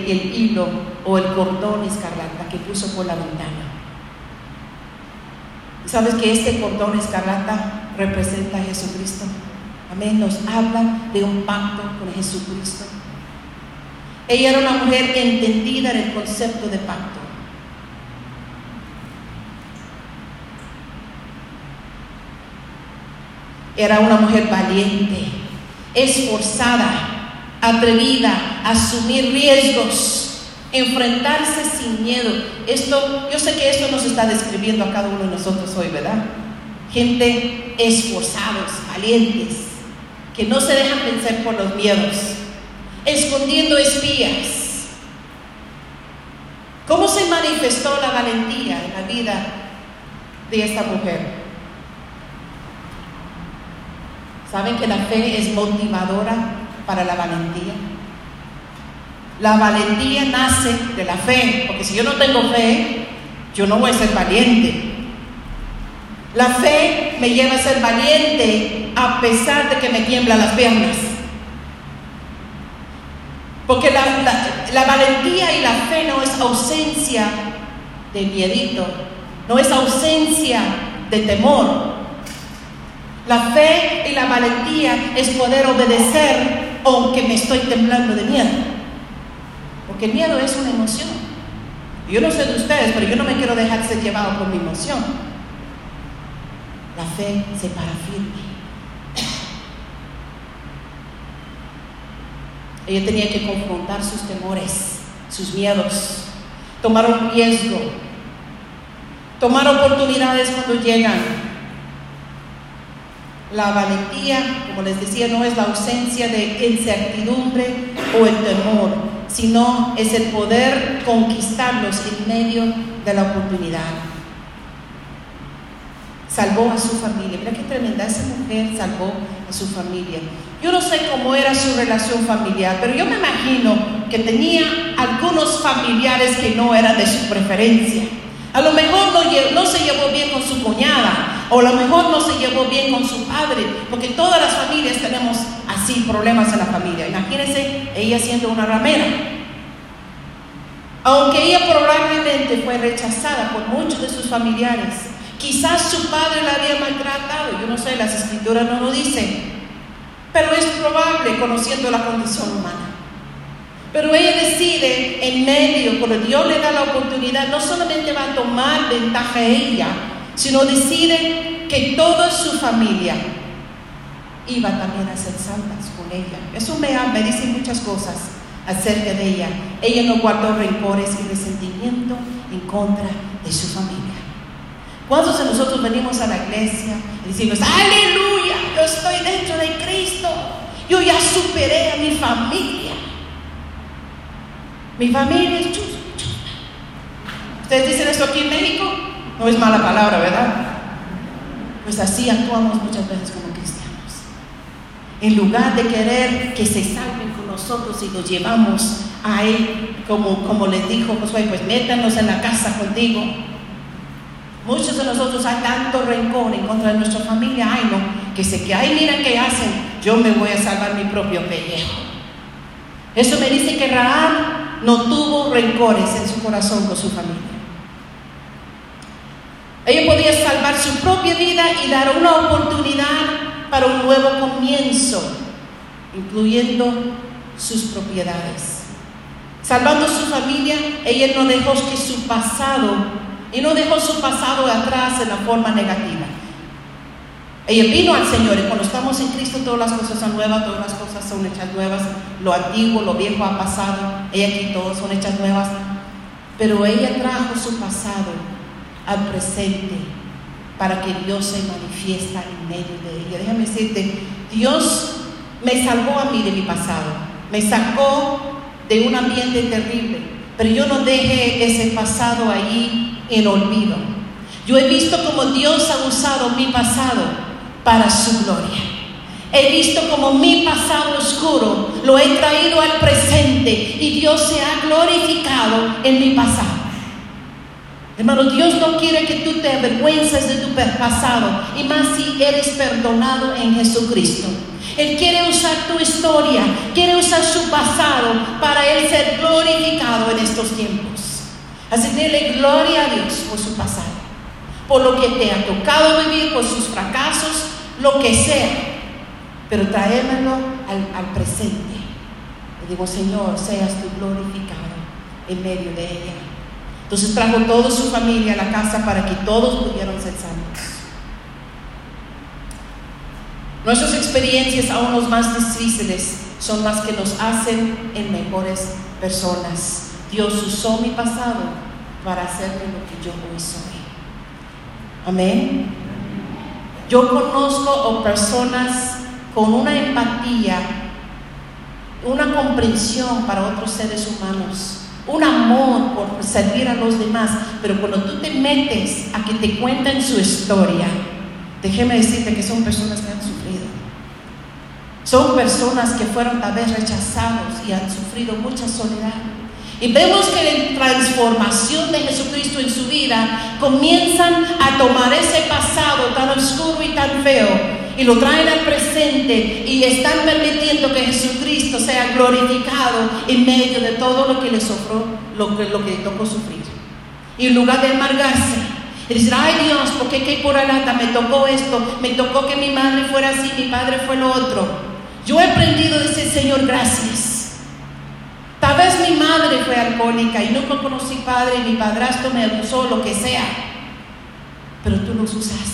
el hilo o el cordón escarlata que puso por la ventana. ¿Sabes que este cordón escarlata representa a Jesucristo? Amén, nos habla de un pacto con Jesucristo. Ella era una mujer entendida en el concepto de pacto. Era una mujer valiente, esforzada, atrevida a asumir riesgos, enfrentarse sin miedo. Esto, yo sé que esto nos está describiendo a cada uno de nosotros hoy, ¿verdad? Gente esforzados, valientes, que no se dejan vencer por los miedos, escondiendo espías. ¿Cómo se manifestó la valentía en la vida de esta mujer? ¿Saben que la fe es motivadora para la valentía? La valentía nace de la fe, porque si yo no tengo fe, yo no voy a ser valiente. La fe me lleva a ser valiente a pesar de que me tiemblan las piernas. Porque la, valentía y la fe no es ausencia de miedito, no es ausencia de temor. La fe y la valentía es poder obedecer aunque me estoy temblando de miedo. Porque el miedo es una emoción. Yo no sé de ustedes, pero yo no me quiero dejar ser llevado por mi emoción. La fe se para firme. *coughs* Ella tenía que confrontar sus temores, sus miedos, tomar un riesgo, tomar oportunidades cuando llegan. La valentía, como les decía, no es la ausencia de incertidumbre o el temor, sino es el poder conquistarlos en medio de la oportunidad. Salvó a su familia. Mira qué tremenda, esa mujer salvó a su familia. Yo no sé cómo era su relación familiar, pero yo me imagino que tenía algunos familiares que no eran de su preferencia. A lo mejor no, se llevó bien con su cuñada, o a lo mejor no se llevó bien con su padre, porque todas las familias tenemos así problemas en la familia. Ella siendo una ramera. Aunque ella probablemente fue rechazada por muchos de sus familiares, quizás su padre la había maltratado, yo no sé, las escrituras no lo dicen, pero es probable conociendo la condición humana. Pero ella decide en medio, cuando Dios le da la oportunidad, no solamente va a tomar ventaja a ella, sino decide que toda su familia iba también a ser santas con ella. Eso me, me dice muchas cosas acerca de ella. Ella no guardó rencores y resentimiento en contra de su familia. ¿Cuántos de nosotros venimos a la iglesia y decimos, aleluya, yo estoy dentro de Cristo, yo ya superé a mi familia? Mi familia es chus, ¿Ustedes dicen esto aquí en México? No es mala palabra, ¿verdad? Pues así actuamos muchas veces como. En lugar de querer que se salven con nosotros y los llevamos a Él, como, como les dijo Josué, pues métanos en la casa contigo Muchos de nosotros hay tanto rencor en contra de nuestra familia, ay no, que sé que, ay mira qué hacen, yo me voy a salvar mi propio pellejo. Eso me dice que Raab no tuvo rencores en su corazón con su familia. Ella podía salvar su propia vida y dar una oportunidad para un nuevo comienzo, incluyendo sus propiedades. Salvando su familia, ella no dejó que su pasado y no dejó su pasado atrás en la forma negativa. Ella vino al Señor y cuando estamos en Cristo todas las cosas son nuevas, todas las cosas son hechas nuevas, lo antiguo, lo viejo ha pasado, ella aquí todos son hechas nuevas, pero ella trajo su pasado al presente para que Dios se manifiesta en medio de ella. Déjame decirte, Dios me salvó a mí de mi pasado, me sacó de un ambiente terrible, pero yo no dejé ese pasado ahí en olvido. Yo he visto como Dios ha usado mi pasado para su gloria. He visto como mi pasado oscuro lo he traído al presente y Dios se ha glorificado en mi pasado. Hermano, Dios no quiere que tú te avergüences de tu pasado y más si eres perdonado en Jesucristo. Él quiere usar tu historia, quiere usar su pasado para Él ser glorificado en estos tiempos. Así dile gloria a Dios por su pasado, por lo que te ha tocado vivir, por sus fracasos, lo que sea. Pero traémelo al, al presente. Le digo, Señor, seas tú glorificado en medio de ella. Entonces trajo toda su familia a la casa para que todos pudieran ser sanos. Nuestras experiencias, aún los más difíciles, son las que nos hacen en mejores personas. Dios usó mi pasado para hacerme lo que yo hoy soy. Amén. Yo conozco a personas con una empatía, una comprensión para otros seres humanos, un amor por servir a los demás, pero cuando tú te metes a que te cuenten su historia, déjeme decirte que son personas que han sufrido. Son personas que fueron tal vez rechazados y han sufrido mucha soledad. Y vemos que la transformación de Jesucristo en su vida comienzan a tomar ese pasado tan oscuro y tan feo y lo traen al presente y están permitiendo que Jesucristo sea glorificado en medio de todo lo que les sufrió, lo que, lo que tocó sufrir. Y en lugar de amargarse y decir, ay Dios, ¿por qué que por alata me tocó esto? Me tocó que mi madre fuera así, mi padre fue lo otro. Yo he aprendido a decir, Señor, gracias. Tal vez mi madre fue alcohólica y nunca conocí padre mi padrastro me abusó, lo que sea. Pero tú los usaste.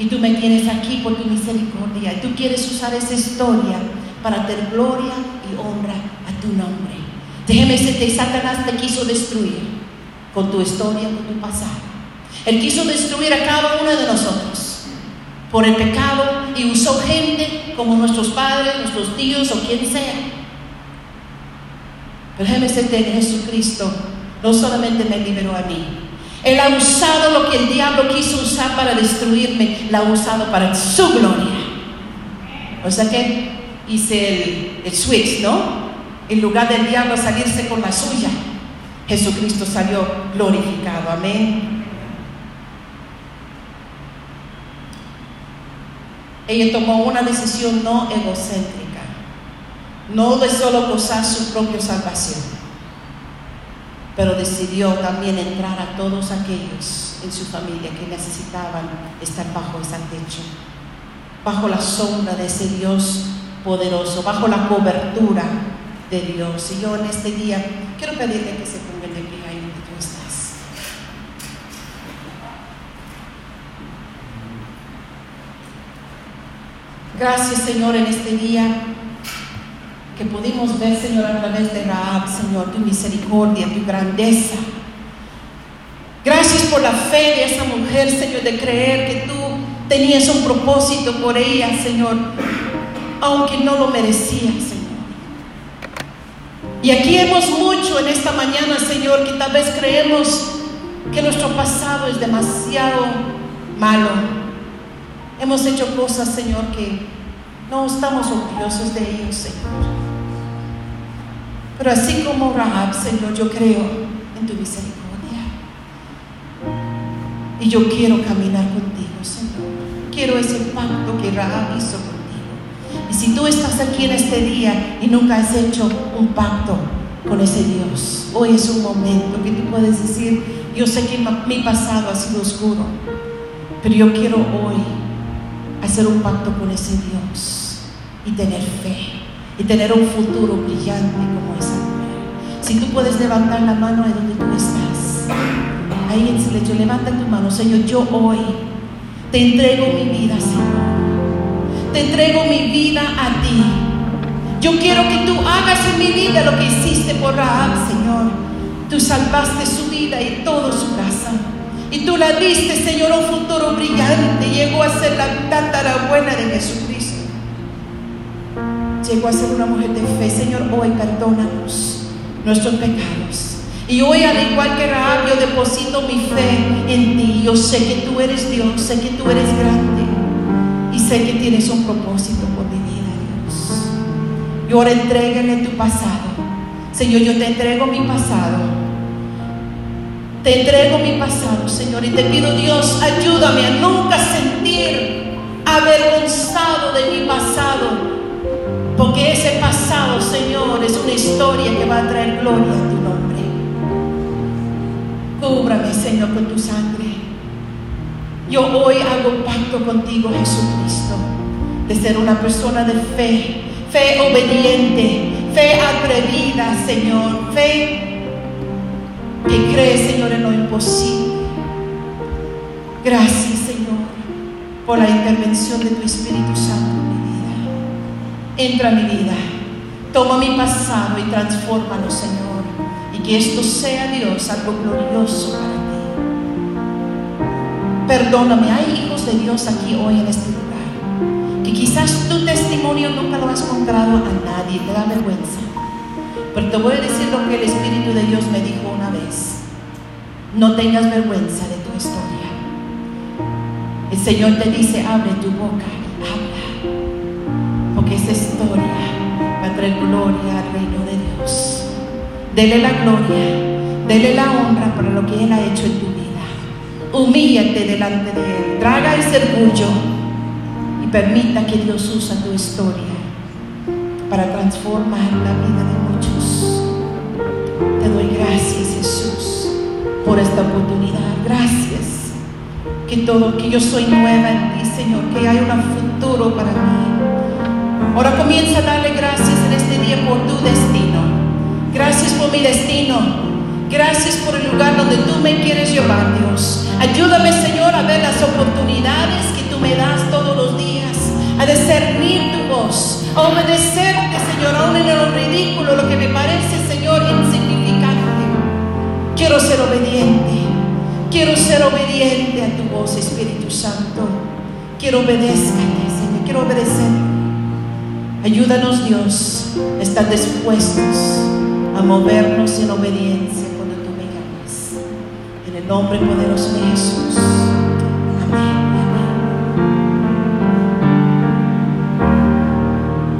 Y tú me tienes aquí por tu misericordia. Y tú quieres usar esa historia para dar gloria y honra a tu nombre. Déjeme decirte, Satanás te quiso destruir con tu historia, con tu pasado. Él quiso destruir a cada uno de nosotros por el pecado y usó gente como nuestros padres, nuestros tíos o quien sea. Pero déjeme decirte Jesucristo no solamente me liberó a mí, Él ha usado lo que el diablo quiso usar para destruirme, la ha usado para su gloria. O sea que hice el, el switch, ¿no? En lugar del diablo salirse con la suya, Jesucristo salió glorificado. Amén. Ella tomó una decisión no egocéntrica, no de solo gozar su propia salvación, pero decidió también entrar a todos aquellos en su familia que necesitaban estar bajo ese techo, bajo la sombra de ese Dios poderoso, bajo la cobertura de Dios. Y yo en este día quiero pedirle que se pongan de pie ahí donde tú estás. Gracias, Señor, en este día que pudimos ver, Señor, a través de Raab, Señor, tu misericordia, tu grandeza. Gracias por la fe de esa mujer, Señor, de creer que tú tenías un propósito por ella, Señor, aunque no lo merecía, Señor. Y aquí hemos mucho en esta mañana, Señor, que tal vez creemos que nuestro pasado es demasiado malo Hemos hecho cosas, Señor, que no estamos orgullosos de ellos, Señor. Pero así como Rahab, Señor, yo creo en tu misericordia. Y yo quiero caminar contigo, Señor. Quiero ese pacto que Rahab hizo contigo. Y si tú estás aquí en este día y nunca has hecho un pacto con ese Dios, hoy es un momento que tú puedes decir, yo sé que mi pasado ha sido oscuro, pero yo quiero hoy hacer un pacto con ese Dios y tener fe y tener un futuro brillante como esa mujer. Si tú puedes levantar la mano ahí donde tú estás, ahí en silencio, levanta tu mano, Señor, yo hoy te entrego mi vida, Señor. Te entrego mi vida a ti. Yo quiero que tú hagas en mi vida lo que hiciste por Rahab, Señor. Tú salvaste su vida y toda su casa. Y tú la diste, Señor, un futuro brillante. Llegó a ser la tatarabuela de Jesucristo. Llegó a ser una mujer de fe. Señor, hoy perdónanos nuestros pecados. Y hoy, al igual que Rahab, yo deposito mi fe en ti. Yo sé que tú eres Dios, sé que tú eres grande. Y sé que tienes un propósito por mi vida, Dios. Y ahora entrégale tu pasado. Señor, yo te entrego mi pasado. Te entrego mi pasado, Señor, y te pido, Dios, ayúdame a nunca sentir avergonzado de mi pasado. Porque ese pasado, Señor, es una historia que va a traer gloria a tu nombre. Cúbrame, Señor, con tu sangre. Yo hoy hago pacto contigo, Jesucristo, de ser una persona de fe, fe obediente, fe atrevida, Señor, fe que cree, Señor, en lo imposible. Gracias, Señor, por la intervención de tu Espíritu Santo. Entra en mi vida, toma mi pasado y transfórmalo, Señor, y que esto sea, Dios, algo glorioso para mí. Perdóname, hay hijos de Dios aquí hoy en este lugar, que quizás tu testimonio nunca lo has contado a nadie, te da vergüenza. Pero te voy a decir lo que el Espíritu de Dios me dijo una vez. No tengas vergüenza de tu historia. El Señor te dice, abre tu boca. Porque esa historia va a traer gloria al reino de Dios. Dele la gloria, dele la honra por lo que Él ha hecho en tu vida. Humíllate delante de Él, traga ese orgullo y permita que Dios use tu historia para transformar la vida de muchos. Te doy gracias, Jesús, por esta oportunidad. Gracias que todo, que yo soy nueva en ti, Señor, que hay un futuro para mí. Ahora comienza a darle gracias en este día por tu destino. Gracias por mi destino. Gracias por el lugar donde tú me quieres llevar, Dios. Ayúdame, Señor, a ver las oportunidades que tú me das todos los días, a discernir tu voz, a obedecerte, Señor, aún en lo ridículo, lo que me parece, Señor, insignificante. Quiero ser obediente. Quiero ser obediente a tu voz, Espíritu Santo. Quiero obedezcarte, Señor. Quiero obedecer. Ayúdanos, Dios, a estar dispuestos a movernos en obediencia cuando tú me llamas. En el nombre poderoso de Jesús. Amén.